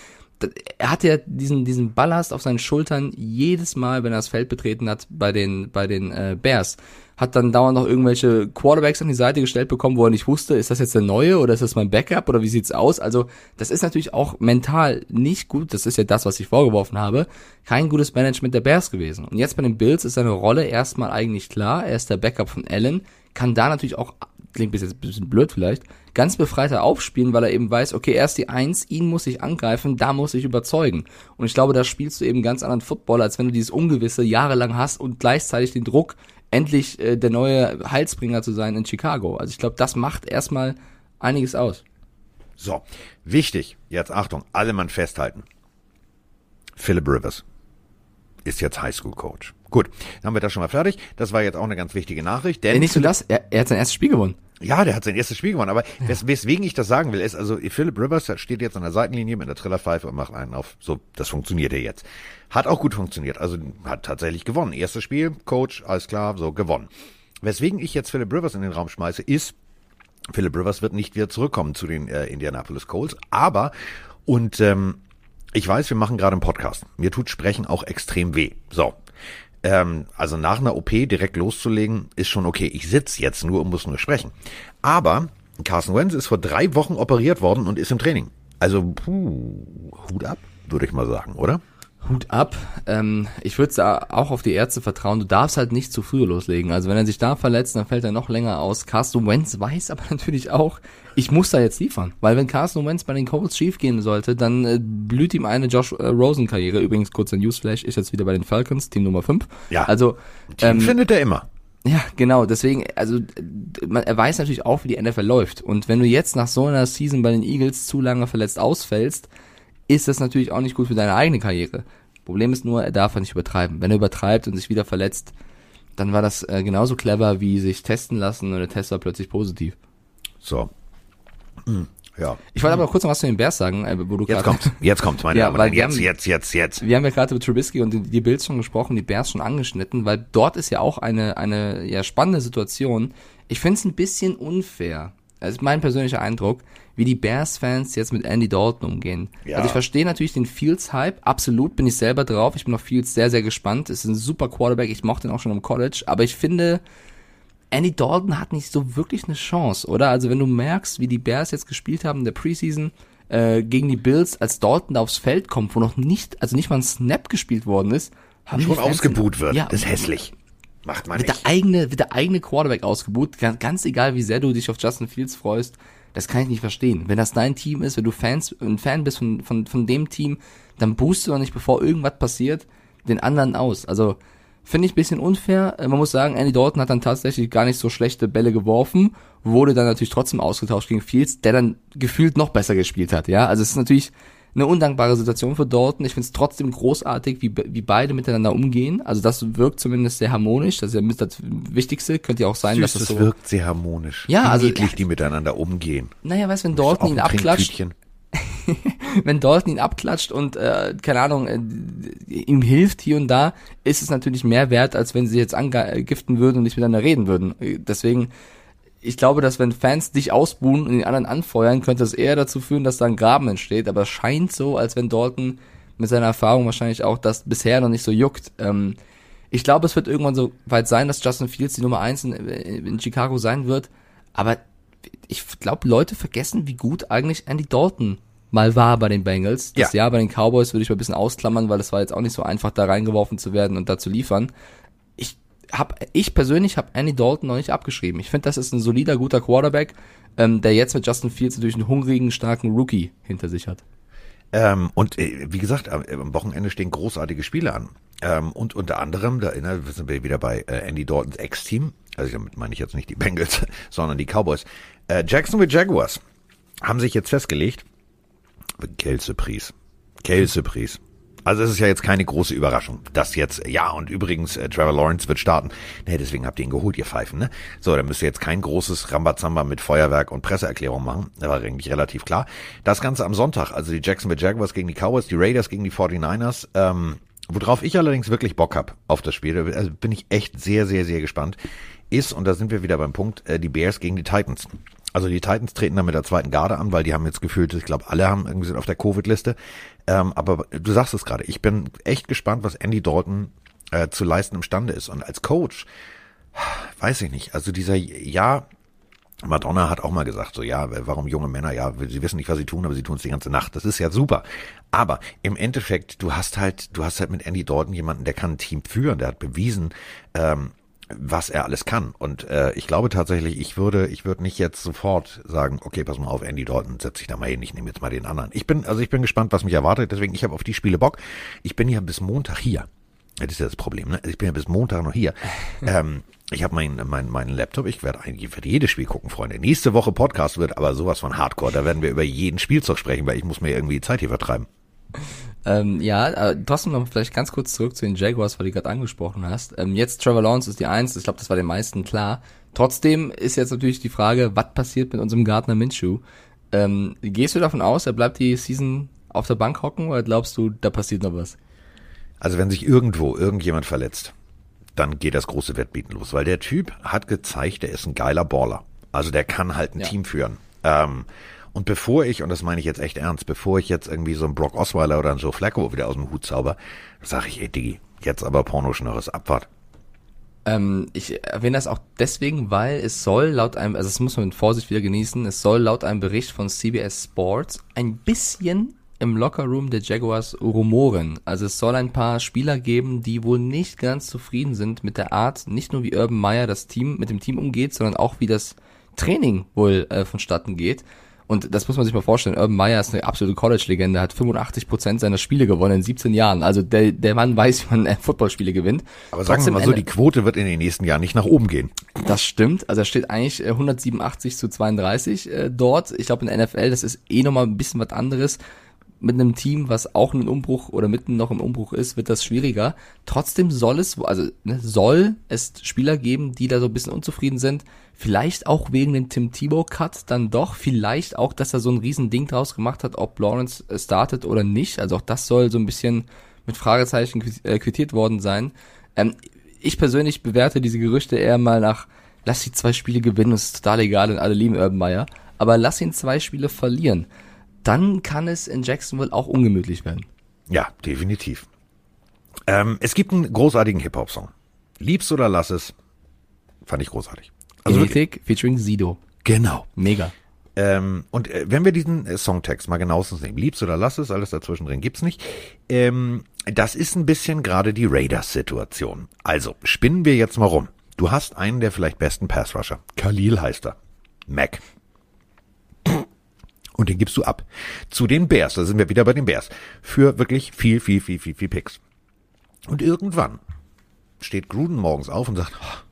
Er hatte ja diesen, diesen Ballast auf seinen Schultern jedes Mal, wenn er das Feld betreten hat bei den, bei den äh, Bears. Hat dann dauernd noch irgendwelche Quarterbacks an die Seite gestellt bekommen, wo er nicht wusste, ist das jetzt der neue oder ist das mein Backup oder wie sieht's aus? Also, das ist natürlich auch mental nicht gut. Das ist ja das, was ich vorgeworfen habe. Kein gutes Management der Bears gewesen. Und jetzt bei den Bills ist seine Rolle erstmal eigentlich klar. Er ist der Backup von Allen. Kann da natürlich auch, klingt bis jetzt ein bisschen blöd vielleicht, ganz befreiter aufspielen, weil er eben weiß, okay, er ist die Eins, ihn muss ich angreifen, da muss ich überzeugen. Und ich glaube, da spielst du eben ganz anderen Football, als wenn du dieses Ungewisse jahrelang hast und gleichzeitig den Druck, endlich äh, der neue Heilsbringer zu sein in Chicago. Also ich glaube, das macht erstmal einiges aus. So, wichtig, jetzt Achtung, alle Mann festhalten. Philip Rivers ist jetzt Highschool-Coach. Gut, dann haben wir das schon mal fertig. Das war jetzt auch eine ganz wichtige Nachricht. Denn Ja, nicht nur das, er, er hat sein erstes Spiel gewonnen. Ja, der hat sein erstes Spiel gewonnen. Aber wes weswegen ich das sagen will, ist, also Philip Rivers steht jetzt an der Seitenlinie mit der Trillerpfeife und macht einen auf. So, das funktioniert ja jetzt. Hat auch gut funktioniert. Also hat tatsächlich gewonnen. Erstes Spiel, Coach, alles klar, so gewonnen. Weswegen ich jetzt Philip Rivers in den Raum schmeiße, ist, Philip Rivers wird nicht wieder zurückkommen zu den äh, Indianapolis Colts. Aber, und ähm, ich weiß, wir machen gerade einen Podcast. Mir tut Sprechen auch extrem weh. So. Ähm, also nach einer OP direkt loszulegen, ist schon okay. Ich sitz jetzt nur und muss nur sprechen. Aber Carson Wentz ist vor drei Wochen operiert worden und ist im Training. Also, puh, Hut ab, würde ich mal sagen, oder? Hut ab. Ähm, ich würde auch auf die Ärzte vertrauen. Du darfst halt nicht zu früh loslegen. Also wenn er sich da verletzt, dann fällt er noch länger aus. Carsten Wentz weiß aber natürlich auch, ich muss da jetzt liefern. Weil wenn Carsten Wentz bei den Colts schief gehen sollte, dann äh, blüht ihm eine Josh äh, Rosen Karriere. Übrigens kurz ein Newsflash, ist jetzt wieder bei den Falcons, Team Nummer 5. Ja. Also Team ähm, findet er immer. ja, genau. Deswegen, also man, er weiß natürlich auch, wie die NFL läuft. Und wenn du jetzt nach so einer Season bei den Eagles zu lange verletzt ausfällst, ist das natürlich auch nicht gut für deine eigene Karriere. Problem ist nur, er darf er nicht übertreiben. Wenn er übertreibt und sich wieder verletzt, dann war das äh, genauso clever wie sich testen lassen und der Test war plötzlich positiv. So. Hm, Ja. Ich wollte aber kurz noch was zu den Bears sagen, äh, wo du Jetzt kommt, jetzt kommt, meine Ja, Damen und Herren. Jetzt, jetzt, jetzt, jetzt. Wir haben ja gerade über Trubisky und die, Bills schon gesprochen, die Bears schon angeschnitten, weil dort ist ja auch eine, eine ja, spannende Situation. Ich finde es ein bisschen unfair. Das ist mein persönlicher Eindruck, wie die Bears-Fans jetzt mit Andy Dalton umgehen. Ja. Also ich verstehe natürlich den Fields-Hype, absolut bin ich selber drauf. Ich bin auf Fields sehr, sehr gespannt. Es ist ein super Quarterback, ich mochte ihn auch schon im College, aber ich finde, Andy Dalton hat nicht so wirklich eine Chance, oder? Also wenn du merkst, wie die Bears jetzt gespielt haben in der Preseason äh, gegen die Bills, als Dalton da aufs Feld kommt, wo noch nicht, also nicht mal ein Snap gespielt worden ist, haben Schon ausgebuht wird. Ja, das ist hässlich. Macht man wird der nicht. eigene, wird der eigene Quarterback ausgebuht, ganz, ganz egal, wie sehr du dich auf Justin Fields freust, das kann ich nicht verstehen. Wenn das dein Team ist, wenn du Fans, ein Fan bist von, von, von dem Team, dann boost du doch nicht, bevor irgendwas passiert, den anderen aus. Also, finde ich ein bisschen unfair. Äh, Man muss sagen, Andy Dalton hat dann tatsächlich gar nicht so schlechte Bälle geworfen, wurde dann natürlich trotzdem ausgetauscht gegen Fields, der dann gefühlt noch besser gespielt hat, ja. Also es ist natürlich eine undankbare Situation für Dalton. Ich finde es trotzdem großartig, wie, wie beide miteinander umgehen. Also das wirkt zumindest sehr harmonisch. Das ist ja mit das Wichtigste. Könnte ja auch sein, dass Süß, das das so... wirkt sehr harmonisch. Ja, Wie also- niedlich, die miteinander umgehen. Naja, weißt du, wenn Dalton ihn abklatscht. wenn Dalton ihn abklatscht und, äh, keine Ahnung, äh, ihm hilft hier und da, ist es natürlich mehr wert, als wenn sie jetzt angiften würden und nicht miteinander reden würden. Deswegen, ich glaube, dass wenn Fans dich ausbuhen und den anderen anfeuern, könnte es eher dazu führen, dass da ein Graben entsteht. Aber es scheint so, als wenn Dalton mit seiner Erfahrung wahrscheinlich auch das bisher noch nicht so juckt. Ähm, ich glaube, es wird irgendwann so weit sein, dass Justin Fields die Nummer eins in, in Chicago sein wird. Aber ich glaube, Leute vergessen, wie gut eigentlich Andy Dalton mal war bei den Bengals. Das Ja. Jahr bei den Cowboys würde ich mal ein bisschen ausklammern, weil es war jetzt auch nicht so einfach, da reingeworfen zu werden und da zu liefern. Ich hab, ich persönlich habe Andy Dalton noch nicht abgeschrieben. Ich finde, das ist ein solider, guter Quarterback, ähm, der jetzt mit Justin Fields natürlich einen hungrigen, starken Rookie hinter sich hat. Ähm, und äh, wie gesagt, am, am Wochenende stehen großartige Spiele an. Ähm, und unter anderem, da erinnern sind wir wieder bei äh, Andy Daltons Ex-Team. Also damit meine ich jetzt nicht die Bengals, sondern die Cowboys. Äh, Jacksonville Jaguars haben sich jetzt festgelegt. Kelsey-Priest. Kelsey-Priest. Also es ist ja jetzt keine große Überraschung, dass jetzt, ja, und übrigens, äh, Trevor Lawrence wird starten. Nee, deswegen habt ihr ihn geholt, ihr Pfeifen, ne? So, dann müsst ihr jetzt kein großes Rambazamba mit Feuerwerk und Presseerklärung machen. Das war eigentlich relativ klar. Das Ganze am Sonntag, also die Jacksonville Jaguars gegen die Cowboys, die Raiders gegen die 49ers, ähm, worauf ich allerdings wirklich Bock hab auf das Spiel, also bin ich echt sehr, sehr, sehr gespannt, ist, und da sind wir wieder beim Punkt, äh, die Bears gegen die Titans. Also die Titans treten dann mit der zweiten Garde an, weil die haben jetzt gefühlt, ich glaube, alle haben irgendwie sind auf der Covid-Liste. Ähm, aber du sagst es gerade, ich bin echt gespannt, was Andy Dalton äh, zu leisten imstande ist. Und als Coach, weiß ich nicht, also dieser, ja, Madonna hat auch mal gesagt, so ja, warum junge Männer, ja, sie wissen nicht, was sie tun, aber sie tun es die ganze Nacht. Das ist ja super. Aber im Endeffekt, du hast halt, du hast halt mit Andy Dalton jemanden, der kann ein Team führen, der hat bewiesen, ähm, was er alles kann. Und äh, ich glaube tatsächlich, ich würde, ich würde nicht jetzt sofort sagen, okay, pass mal auf, Andy Dalton, setz dich da mal hin, ich nehme jetzt mal den anderen. Ich bin, also ich bin gespannt, was mich erwartet, deswegen, ich habe auf die Spiele Bock. Ich bin ja bis Montag hier. Das ist ja das Problem, ne? Ich bin ja bis Montag noch hier. ähm, ich habe meinen mein, mein Laptop, ich werde eigentlich für jedes Spiel gucken, Freunde. Nächste Woche Podcast wird aber sowas von Hardcore. Da werden wir über jeden Spielzeug sprechen, weil ich muss mir irgendwie Zeit hier vertreiben. Ähm, ja, äh, trotzdem noch vielleicht ganz kurz zurück zu den Jaguars, weil du gerade angesprochen hast. Ähm, jetzt Trevor Lawrence ist die Eins, ich glaube, das war den meisten klar. Trotzdem ist jetzt natürlich die Frage, was passiert mit unserem Gardner Minshew? Ähm, gehst du davon aus, er bleibt die Season auf der Bank hocken oder glaubst du, da passiert noch was? Also wenn sich irgendwo irgendjemand verletzt, dann geht das große Wettbieten los, weil der Typ hat gezeigt, der ist ein geiler Baller. Also der kann halt ein Ja. Team führen. Ähm, und bevor ich, und das meine ich jetzt echt ernst, bevor ich jetzt irgendwie so einen Brock Osweiler oder einen Joe Flacco wieder aus dem Hut zauber, sage ich, ey Diggi, jetzt aber Pornoschnörres Abfahrt. Ähm, ich erwähne das auch deswegen, weil es soll laut einem, also das muss man mit Vorsicht wieder genießen, es soll laut einem Bericht von CBS Sports ein bisschen im Lockerroom der Jaguars rumoren. Also es soll ein paar Spieler geben, die wohl nicht ganz zufrieden sind mit der Art, nicht nur wie Urban Meyer das Team mit dem Team umgeht, sondern auch wie das Training wohl äh, vonstatten geht. Und das muss man sich mal vorstellen. Urban Meyer ist eine absolute College-Legende, hat 85% seiner Spiele gewonnen in 17 Jahren. Also der, der Mann weiß, wie man äh, Footballspiele gewinnt. Aber sagen wir Trotzdem mal so, die Quote wird in den nächsten Jahren nicht nach oben gehen. das stimmt. Also er steht eigentlich äh, 187 zu 32 äh, dort. Ich glaube in der NFL, das ist eh nochmal ein bisschen was anderes. Mit einem Team, was auch einen Umbruch oder mitten noch im Umbruch ist, wird das schwieriger. Trotzdem soll es, also ne, soll es Spieler geben, die da so ein bisschen unzufrieden sind. Vielleicht auch wegen dem Tim Tebow Cut dann doch. Vielleicht auch, dass er so ein riesen Ding draus gemacht hat, ob Lawrence äh, startet oder nicht. Also auch das soll so ein bisschen mit Fragezeichen äh, quittiert worden sein. Ähm, ich persönlich bewerte diese Gerüchte eher mal nach, lass die zwei Spiele gewinnen, ist total egal und alle lieben Urban Meyer, aber lass ihn zwei Spiele verlieren. Dann kann es in Jacksonville auch ungemütlich werden. Ja, definitiv. Ähm, es gibt einen großartigen Hip-Hop-Song. Liebst oder lass es. Fand ich großartig. Also Ethik featuring Sido. genau. Mega. Ähm, und äh, wenn wir diesen äh, Songtext mal genauestens nehmen, liebst oder lass es, alles dazwischen drin gibt's nicht. Ähm, das ist ein bisschen gerade die Raiders-Situation. Also, spinnen wir jetzt mal rum. Du hast einen der vielleicht besten Pass-Rusher. Khalil heißt er. Mac. Und den gibst du ab. Zu den Bears, da sind wir wieder bei den Bears. Für wirklich viel, viel, viel, viel, viel Picks. Und irgendwann steht Gruden morgens auf und sagt, "Oh,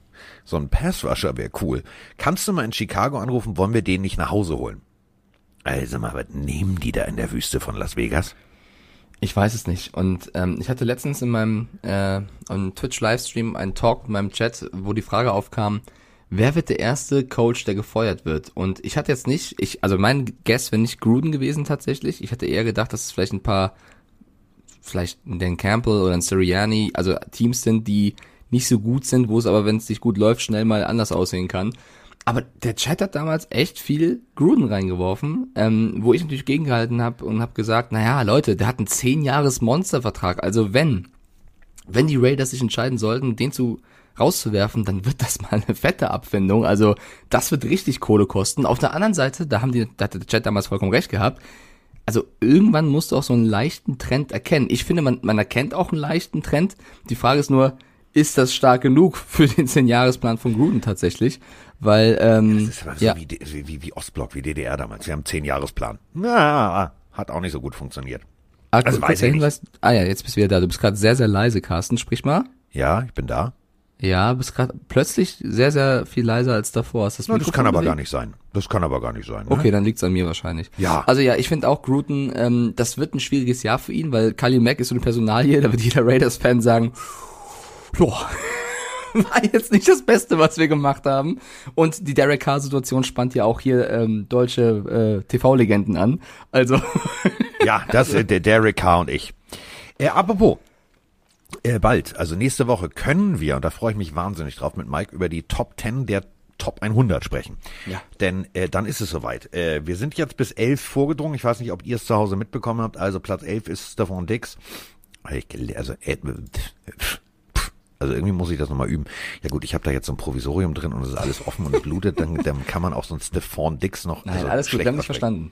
so ein Passrusher wäre cool. Kannst du mal in Chicago anrufen, wollen wir den nicht nach Hause holen? Also mal, was nehmen die da in der Wüste von Las Vegas? Ich weiß es nicht. Und ähm, ich hatte letztens in meinem äh, Twitch-Livestream einen Talk mit meinem Chat, wo die Frage aufkam, wer wird der erste Coach, der gefeuert wird? Und ich hatte jetzt nicht, ich, also mein Guess wäre nicht Gruden gewesen tatsächlich. Ich hatte eher gedacht, dass es vielleicht ein paar, vielleicht ein Campbell oder ein Sirianni, also Teams sind, die nicht so gut sind, wo es aber, wenn es nicht gut läuft, schnell mal anders aussehen kann. Aber der Chat hat damals echt viel Gruden reingeworfen, ähm, wo ich natürlich gegengehalten habe und habe gesagt, naja, Leute, der hat einen 10 Jahres Monstervertrag. Also wenn, wenn die Raiders sich entscheiden sollten, den zu rauszuwerfen, dann wird das mal eine fette Abfindung. Also das wird richtig Kohle kosten. Auf der anderen Seite, da haben die, da hat der Chat damals vollkommen recht gehabt. Also irgendwann musst du auch so einen leichten Trend erkennen. Ich finde, man, man erkennt auch einen leichten Trend. Die Frage ist nur, ist das stark genug für den 10-Jahres-Plan von Gruden tatsächlich? Weil, ähm, Das ist aber so ja, wie, wie, wie, Ostblock, wie DDR damals. Wir haben einen Zehn-Jahres-Plan. Na, hat auch nicht so gut funktioniert. ah, also weiß ich Hinweis, ah ja, jetzt bist du wieder da. Du bist gerade sehr, sehr leise, Carsten. Sprich mal. Ja, ich bin da. Ja, bist gerade plötzlich sehr, sehr viel leiser als davor. Hast das, Na, das kann aber gar nicht sein. Das kann aber gar nicht sein. Ne? Okay, dann liegt's an mir wahrscheinlich. Ja. Also ja, ich finde auch Gruden, ähm, das wird ein schwieriges Jahr für ihn, weil Khalil Mack ist so eine Personalie, da wird jeder Raiders-Fan sagen, boah, war jetzt nicht das Beste, was wir gemacht haben. Und die Derek Carr-Situation spannt ja auch hier ähm, deutsche äh, TV-Legenden an. Also Ja, das sind der Derek Carr und ich. Äh, apropos, äh, bald, also nächste Woche können wir, und da freue ich mich wahnsinnig drauf, mit Mike über die Top 10 der Top 100 sprechen. Ja. Denn äh, dann ist es soweit. Äh, wir sind jetzt bis 11 vorgedrungen. Ich weiß nicht, ob ihr es zu Hause mitbekommen habt. Also Platz 11 ist Stefan Dix. Also, äh, also irgendwie muss ich das nochmal üben. Ja gut, ich habe da jetzt so ein Provisorium drin und es ist alles offen und blutet. Dann, dann kann man auch so ein Stefan Dix noch. Nein, also alles gut, wir haben nicht aussprechen. verstanden.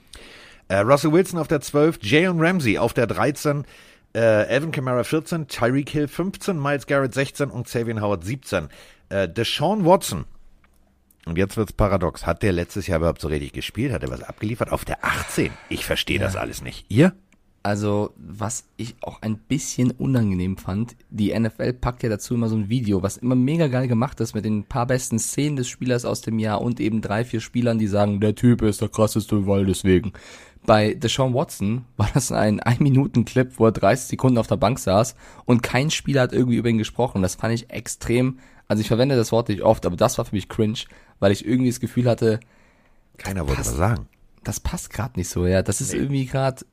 Äh, Russell Wilson auf der 12, Jayon Ramsey auf der 13, äh, Evan Kamara 14, Tyreek Hill 15, Miles Garrett 16 und Xavier Howard 17. Äh, Deshaun Watson, und jetzt wird's paradox, hat der letztes Jahr überhaupt so richtig gespielt? Hat er was abgeliefert? Auf der 18. Ich verstehe das alles nicht. Ihr? Also, was ich auch ein bisschen unangenehm fand, die NFL packt ja dazu immer so ein Video, was immer mega geil gemacht ist mit den paar besten Szenen des Spielers aus dem Jahr und eben drei, vier Spielern, die sagen, der Typ ist der krasseste, weil deswegen. Bei Deshaun Watson war das ein 1-Minuten-Clip, wo er 30 Sekunden auf der Bank saß und kein Spieler hat irgendwie über ihn gesprochen. Das fand ich extrem, also ich verwende das Wort nicht oft, aber das war für mich cringe, weil ich irgendwie das Gefühl hatte, Keiner wollte was sagen. das passt gerade nicht so, ja. Das ist irgendwie gerade.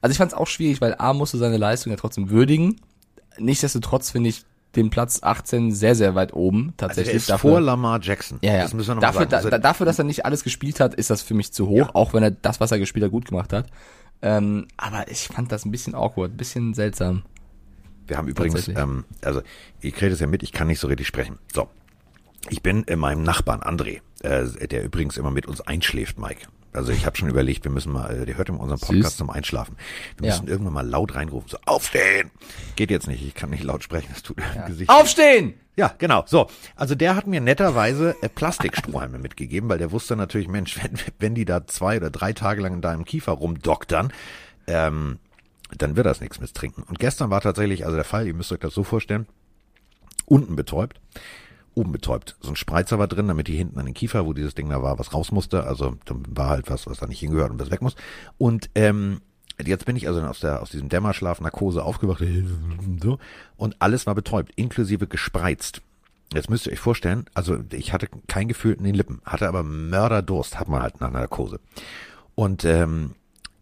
Also ich fand es auch schwierig, weil A musste seine Leistung ja trotzdem würdigen. Nichtsdestotrotz finde ich den Platz 18 sehr, sehr weit oben Also er tatsächlich. ist vor Lamar Jackson. ja, ja. Das müssen wir noch dafür, sagen. Also, da, dafür, dass er nicht alles gespielt hat, ist das für mich zu hoch, auch wenn er das, was er gespielt hat, gut gemacht hat. Ähm, aber ich fand das ein bisschen awkward, ein bisschen seltsam. Wir haben übrigens, ähm, also ihr kriegt es ja mit, ich kann nicht so richtig sprechen. So, ich bin in meinem Nachbarn André, äh, der übrigens immer mit uns einschläft, Mike. Also ich habe schon überlegt, wir müssen mal, der hört immer unseren Podcast Süß. zum Einschlafen. Wir Ja. müssen irgendwann mal laut reinrufen, so aufstehen. Geht jetzt nicht, ich kann nicht laut sprechen, das tut im Gesicht. Aufstehen! Ja, genau. So, also der hat mir netterweise äh, Plastikstrohhalme mitgegeben, weil der wusste natürlich, Mensch, wenn, wenn die da zwei oder drei Tage lang in deinem Kiefer rumdoktern, ähm, dann wird das nichts mit Trinken. Und gestern war tatsächlich also der Fall, ihr müsst euch das so vorstellen, unten betäubt, oben betäubt. So ein Spreizer war drin, damit die hinten an den Kiefer, wo dieses Ding da war, was raus musste. Also da war halt was, was da nicht hingehört und was weg muss. Und ähm, jetzt bin ich also aus der aus diesem Dämmerschlaf Narkose aufgewacht so, und alles war betäubt, inklusive gespreizt. Jetzt müsst ihr euch vorstellen, also ich hatte kein Gefühl in den Lippen, hatte aber Mörderdurst, hat man halt nach einer Narkose. Und ähm,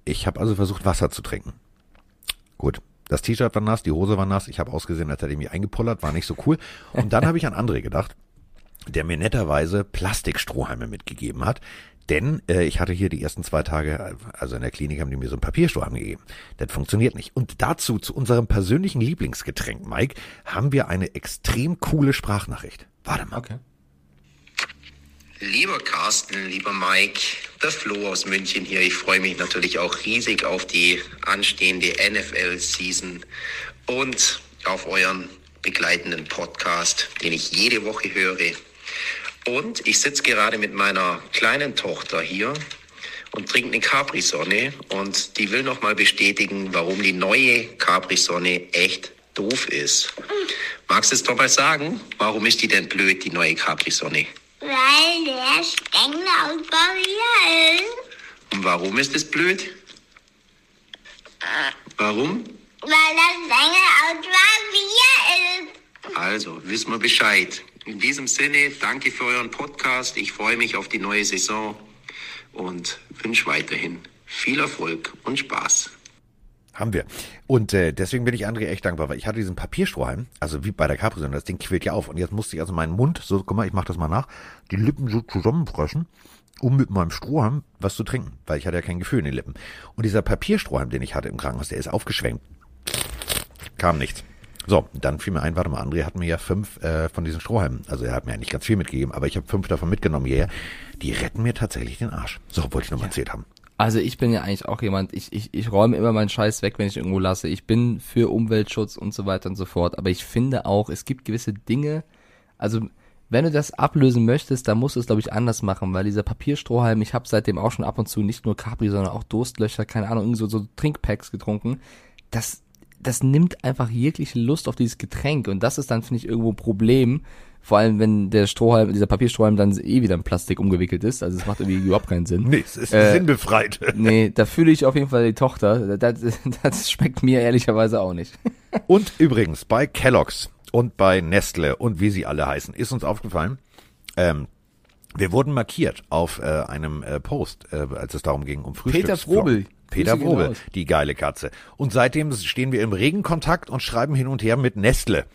ich habe also versucht, Wasser zu trinken. Gut, das T-Shirt war nass, die Hose war nass, ich habe ausgesehen, als hätte ich mich eingepullert, war nicht so cool. Und dann habe ich an André gedacht, der mir netterweise Plastikstrohhalme mitgegeben hat. Denn äh, ich hatte hier die ersten zwei Tage, also in der Klinik haben die mir so einen Papierstrohhalm gegeben. Das funktioniert nicht. Und dazu, zu unserem persönlichen Lieblingsgetränk, Mike, haben wir eine extrem coole Sprachnachricht. Warte mal. Okay. Lieber Carsten, lieber Mike, der Flo aus München hier. Ich freue mich natürlich auch riesig auf die anstehende NFL-Season und auf euren begleitenden Podcast, den ich jede Woche höre. Und ich sitze gerade mit meiner kleinen Tochter hier und trinke eine Capri-Sonne und die will nochmal bestätigen, warum die neue Capri-Sonne echt doof ist. Magst du es doch mal sagen? Warum ist die denn blöd, die neue Capri-Sonne? Weil der Stängel aus Papier ist. Und warum ist es blöd? Warum? Weil der Stängel aus Papier ist. Also, wissen wir Bescheid. In diesem Sinne, danke für euren Podcast. Ich freue mich auf die neue Saison und wünsche weiterhin viel Erfolg und Spaß. Haben wir. Und äh, deswegen bin ich André echt dankbar, weil ich hatte diesen Papierstrohhalm, also wie bei der capri das Ding quillt ja auf. Und jetzt musste ich also meinen Mund, so, guck mal, ich mach das mal nach, die Lippen so zusammenpressen, um mit meinem Strohhalm was zu trinken, weil ich hatte ja kein Gefühl in den Lippen. Und dieser Papierstrohhalm, den ich hatte im Krankenhaus, der ist aufgeschwenkt. Kam nichts. So, dann fiel mir ein, warte mal, André hat mir ja fünf äh, von diesen Strohhalmen, also er hat mir ja nicht ganz viel mitgegeben, aber ich habe fünf davon mitgenommen hierher. Die retten mir tatsächlich den Arsch. So, wollte ich noch mal erzählt haben. Also ich bin ja eigentlich auch jemand, ich, ich, ich räume immer meinen Scheiß weg, wenn ich irgendwo lasse. Ich bin für Umweltschutz und so weiter und so fort. Aber ich finde auch, es gibt gewisse Dinge, also wenn du das ablösen möchtest, dann musst du es, glaube ich, anders machen, weil dieser Papierstrohhalm, ich habe seitdem auch schon ab und zu nicht nur Capri, sondern auch Durstlöcher, keine Ahnung, irgendwie so, so Trinkpacks getrunken. Das, das nimmt einfach jegliche Lust auf dieses Getränk und das ist dann, finde ich, irgendwo ein Problem. Vor allem, wenn der Strohhalm, dieser Papierstrohhalm dann eh wieder in Plastik umgewickelt ist. Also es macht irgendwie überhaupt keinen Sinn. Nee, es ist Äh, sinnbefreit. Nee, da fühle ich auf jeden Fall die Tochter. Das, das schmeckt mir ehrlicherweise auch nicht. Und übrigens, bei Kellogg's und bei Nestle und wie sie alle heißen, ist uns aufgefallen, ähm, wir wurden markiert auf äh, einem äh, Post, äh, als es darum ging, um Frühstücks... Peter Frobel. Peter raus. die geile Katze. Und seitdem stehen wir im regen Kontakt und schreiben hin und her mit Nestle.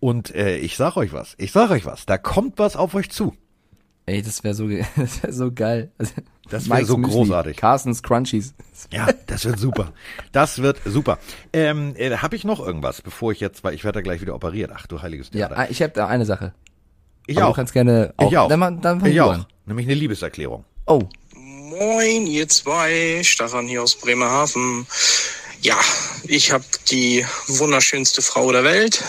Und äh, ich sag euch was, ich sag euch was, da kommt was auf euch zu. Ey, das wäre so, das wär so geil. Also, Das wär Mike's so Müsli, großartig. Carstens Crunchies. Ja, das wird super. Das wird super. Ähm, äh, habe ich noch irgendwas, bevor ich jetzt, weil ich werde da gleich wieder operiert. Ach du heiliges Ja, Theater. ah, ich habe da eine Sache. ich Aber auch. Du kannst gerne auch. ich auch. Dann, dann ich auch. an. Nämlich eine Liebeserklärung. Oh, Moin, ihr zwei, Stefan hier aus Bremerhaven. Ja, ich habe die wunderschönste Frau der Welt.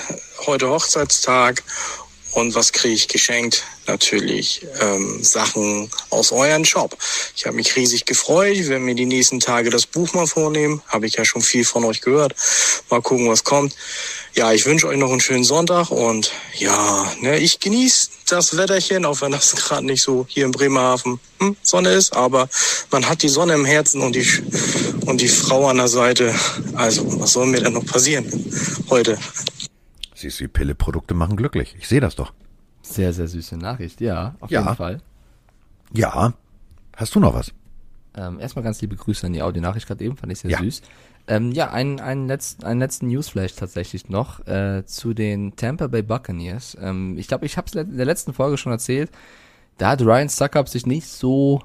Heute Hochzeitstag. Und was kriege ich geschenkt? Natürlich ähm, Sachen aus euren Shop. Ich habe mich riesig gefreut. Ich werde mir die nächsten Tage das Buch mal vornehmen. Habe ich ja schon viel von euch gehört. Mal gucken, was kommt. Ja, ich wünsche euch noch einen schönen Sonntag und ja, ne, ich genieße das Wetterchen, auch wenn das gerade nicht so hier in Bremerhaven hm, Sonne ist, aber man hat die Sonne im Herzen und die und die Frau an der Seite. Also, was soll mir denn noch passieren heute? Siehst du, die Pille-Produkte machen glücklich. Ich sehe das doch. Sehr, sehr süße Nachricht. Ja, auf Ja. jeden Fall. Ja. Hast du noch was? Ähm, erstmal ganz liebe Grüße an die Audionachricht gerade eben, fand ich sehr Ja. süß. Ähm, ja, einen, einen, letzten, einen letzten Newsflash tatsächlich noch äh, zu den Tampa Bay Buccaneers. Ähm, ich glaube, ich habe es in der letzten Folge schon erzählt. Da hat Ryan Suckup sich nicht so,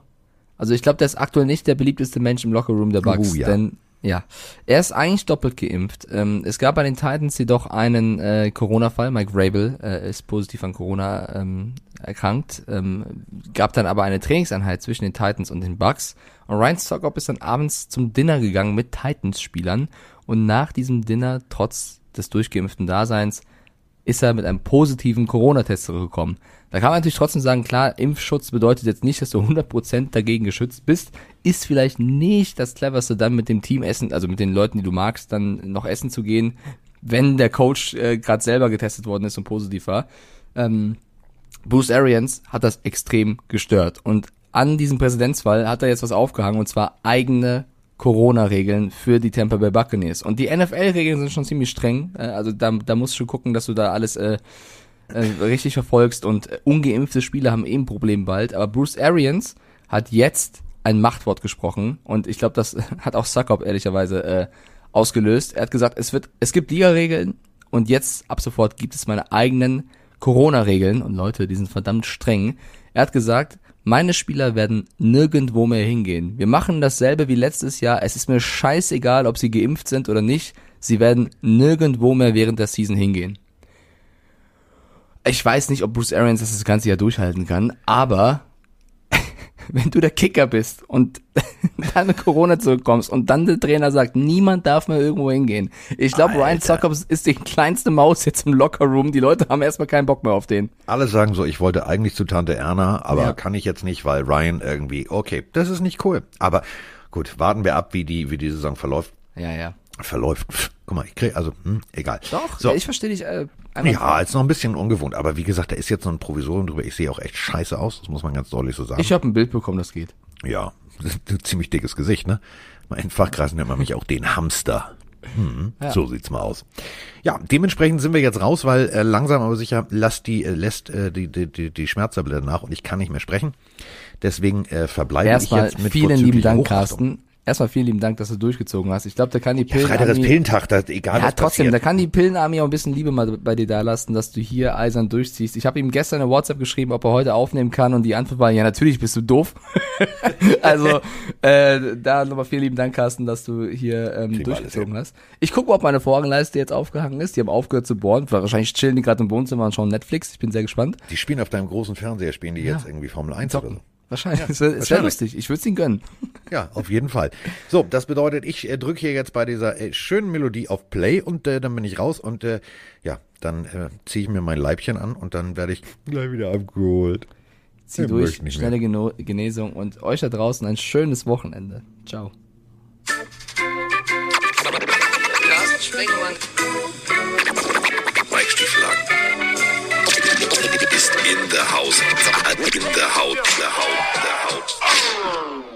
also ich glaube, der ist aktuell nicht der beliebteste Mensch im Lockerroom der Bucks, Oh, ja. denn ja, er ist eigentlich doppelt geimpft. Ähm, es gab bei den Titans jedoch einen äh, Corona-Fall. Mike Vrabel äh, ist positiv an Corona ähm, erkrankt. Ähm, gab dann aber eine Trainingseinheit zwischen den Titans und den Bucks. Und Ryan Stockop ist dann abends zum Dinner gegangen mit Titans-Spielern. Und nach diesem Dinner, trotz des durchgeimpften Daseins, ist er mit einem positiven Corona-Test zurückgekommen. Da kann man natürlich trotzdem sagen, klar, Impfschutz bedeutet jetzt nicht, dass du 100% dagegen geschützt bist. Ist vielleicht nicht das cleverste, dann mit dem Team essen, also mit den Leuten, die du magst, dann noch essen zu gehen, wenn der Coach äh, gerade selber getestet worden ist und positiv war. Ähm, Bruce Arians hat das extrem gestört. Und an diesem Präsidentsfall hat er jetzt was aufgehangen, und zwar eigene Corona-Regeln für die Tampa Bay Buccaneers. Und die NFL-Regeln sind schon ziemlich streng. Äh, Also da, da musst du gucken, dass du da alles äh, äh, richtig verfolgst. Und äh, ungeimpfte Spieler haben eben ein Problem bald. Aber Bruce Arians hat jetzt ein Machtwort gesprochen. Und ich glaube, das hat auch Suckup ehrlicherweise äh, ausgelöst. Er hat gesagt, es wird, es gibt Liga-Regeln und jetzt ab sofort gibt es meine eigenen Corona-Regeln. Und Leute, die sind verdammt streng. Er hat gesagt, meine Spieler werden nirgendwo mehr hingehen. Wir machen dasselbe wie letztes Jahr. Es ist mir scheißegal, ob sie geimpft sind oder nicht. Sie werden nirgendwo mehr während der Season hingehen. Ich weiß nicht, ob Bruce Arians das das ganze Jahr durchhalten kann, aber wenn du der Kicker bist und dann mit Corona zurückkommst und dann der Trainer sagt, niemand darf mehr irgendwo hingehen. Ich glaube, Ryan Zucker ist die kleinste Maus jetzt im Lockerroom. Die Leute haben erstmal keinen Bock mehr auf den. Alle sagen so, ich wollte eigentlich zu Tante Erna, aber Ja. kann ich jetzt nicht, weil Ryan irgendwie, okay, das ist nicht cool. Aber gut, warten wir ab, wie die, wie die Saison verläuft. Ja, ja. Verläuft. Pff, Guck mal, ich krieg, also, hm, egal. Doch, So. ja, ich verstehe dich. Äh, Ja, ist noch ein bisschen ungewohnt, aber wie gesagt, da ist jetzt noch ein Provisorium drüber. Ich sehe auch echt scheiße aus, das muss man ganz deutlich so sagen. ich habe ein Bild bekommen, das geht. ja, ziemlich dickes Gesicht, ne? In Fachkreisen nennt man mich auch den Hamster. Hm, So sieht's mal aus. Ja, dementsprechend sind wir jetzt raus, weil äh, langsam aber sicher lässt die, äh, lässt äh, die, die, die, die Schmerztablette nach und ich kann nicht mehr sprechen. Deswegen äh, verbleibe Erstmal ich jetzt mit vielen lieben Dank, Hochachtung. Carsten. Erstmal vielen lieben Dank, dass du durchgezogen hast. Ich glaube, da kann die Ja, Freitag ist. Pillentag, da, egal Ja, was trotzdem, da passiert. kann die Pillenarmee auch ein bisschen Liebe mal bei dir da lassen, dass du hier eisern durchziehst. Ich habe ihm gestern eine WhatsApp geschrieben, ob er heute aufnehmen kann und die Antwort war, ja, natürlich bist du doof. also, äh, da nochmal vielen lieben Dank, Carsten, dass du hier ähm, Kriegen durchgezogen hast. Ich gucke mal, ob meine Vorhangleiste jetzt aufgehangen ist. Die haben aufgehört zu bohren. Wahrscheinlich chillen die gerade im Wohnzimmer und schauen Netflix. Ich bin sehr gespannt. Die spielen auf deinem großen Fernseher, spielen die jetzt irgendwie Formel 1 oder so. Wahrscheinlich. es wäre wär lustig. Ich würde es ihnen gönnen. Ja, auf jeden Fall. So, das bedeutet, ich äh, drücke hier jetzt bei dieser äh, schönen Melodie auf Play und äh, dann bin ich raus und äh, ja, dann äh, ziehe ich mir mein Leibchen an und dann werde ich gleich wieder abgeholt. Zieh durch, schnelle Geno Genesung und euch da draußen ein schönes Wochenende. Ciao. Carsten. Ist in der Haus. In der Haut. Der Haut. Der Haut.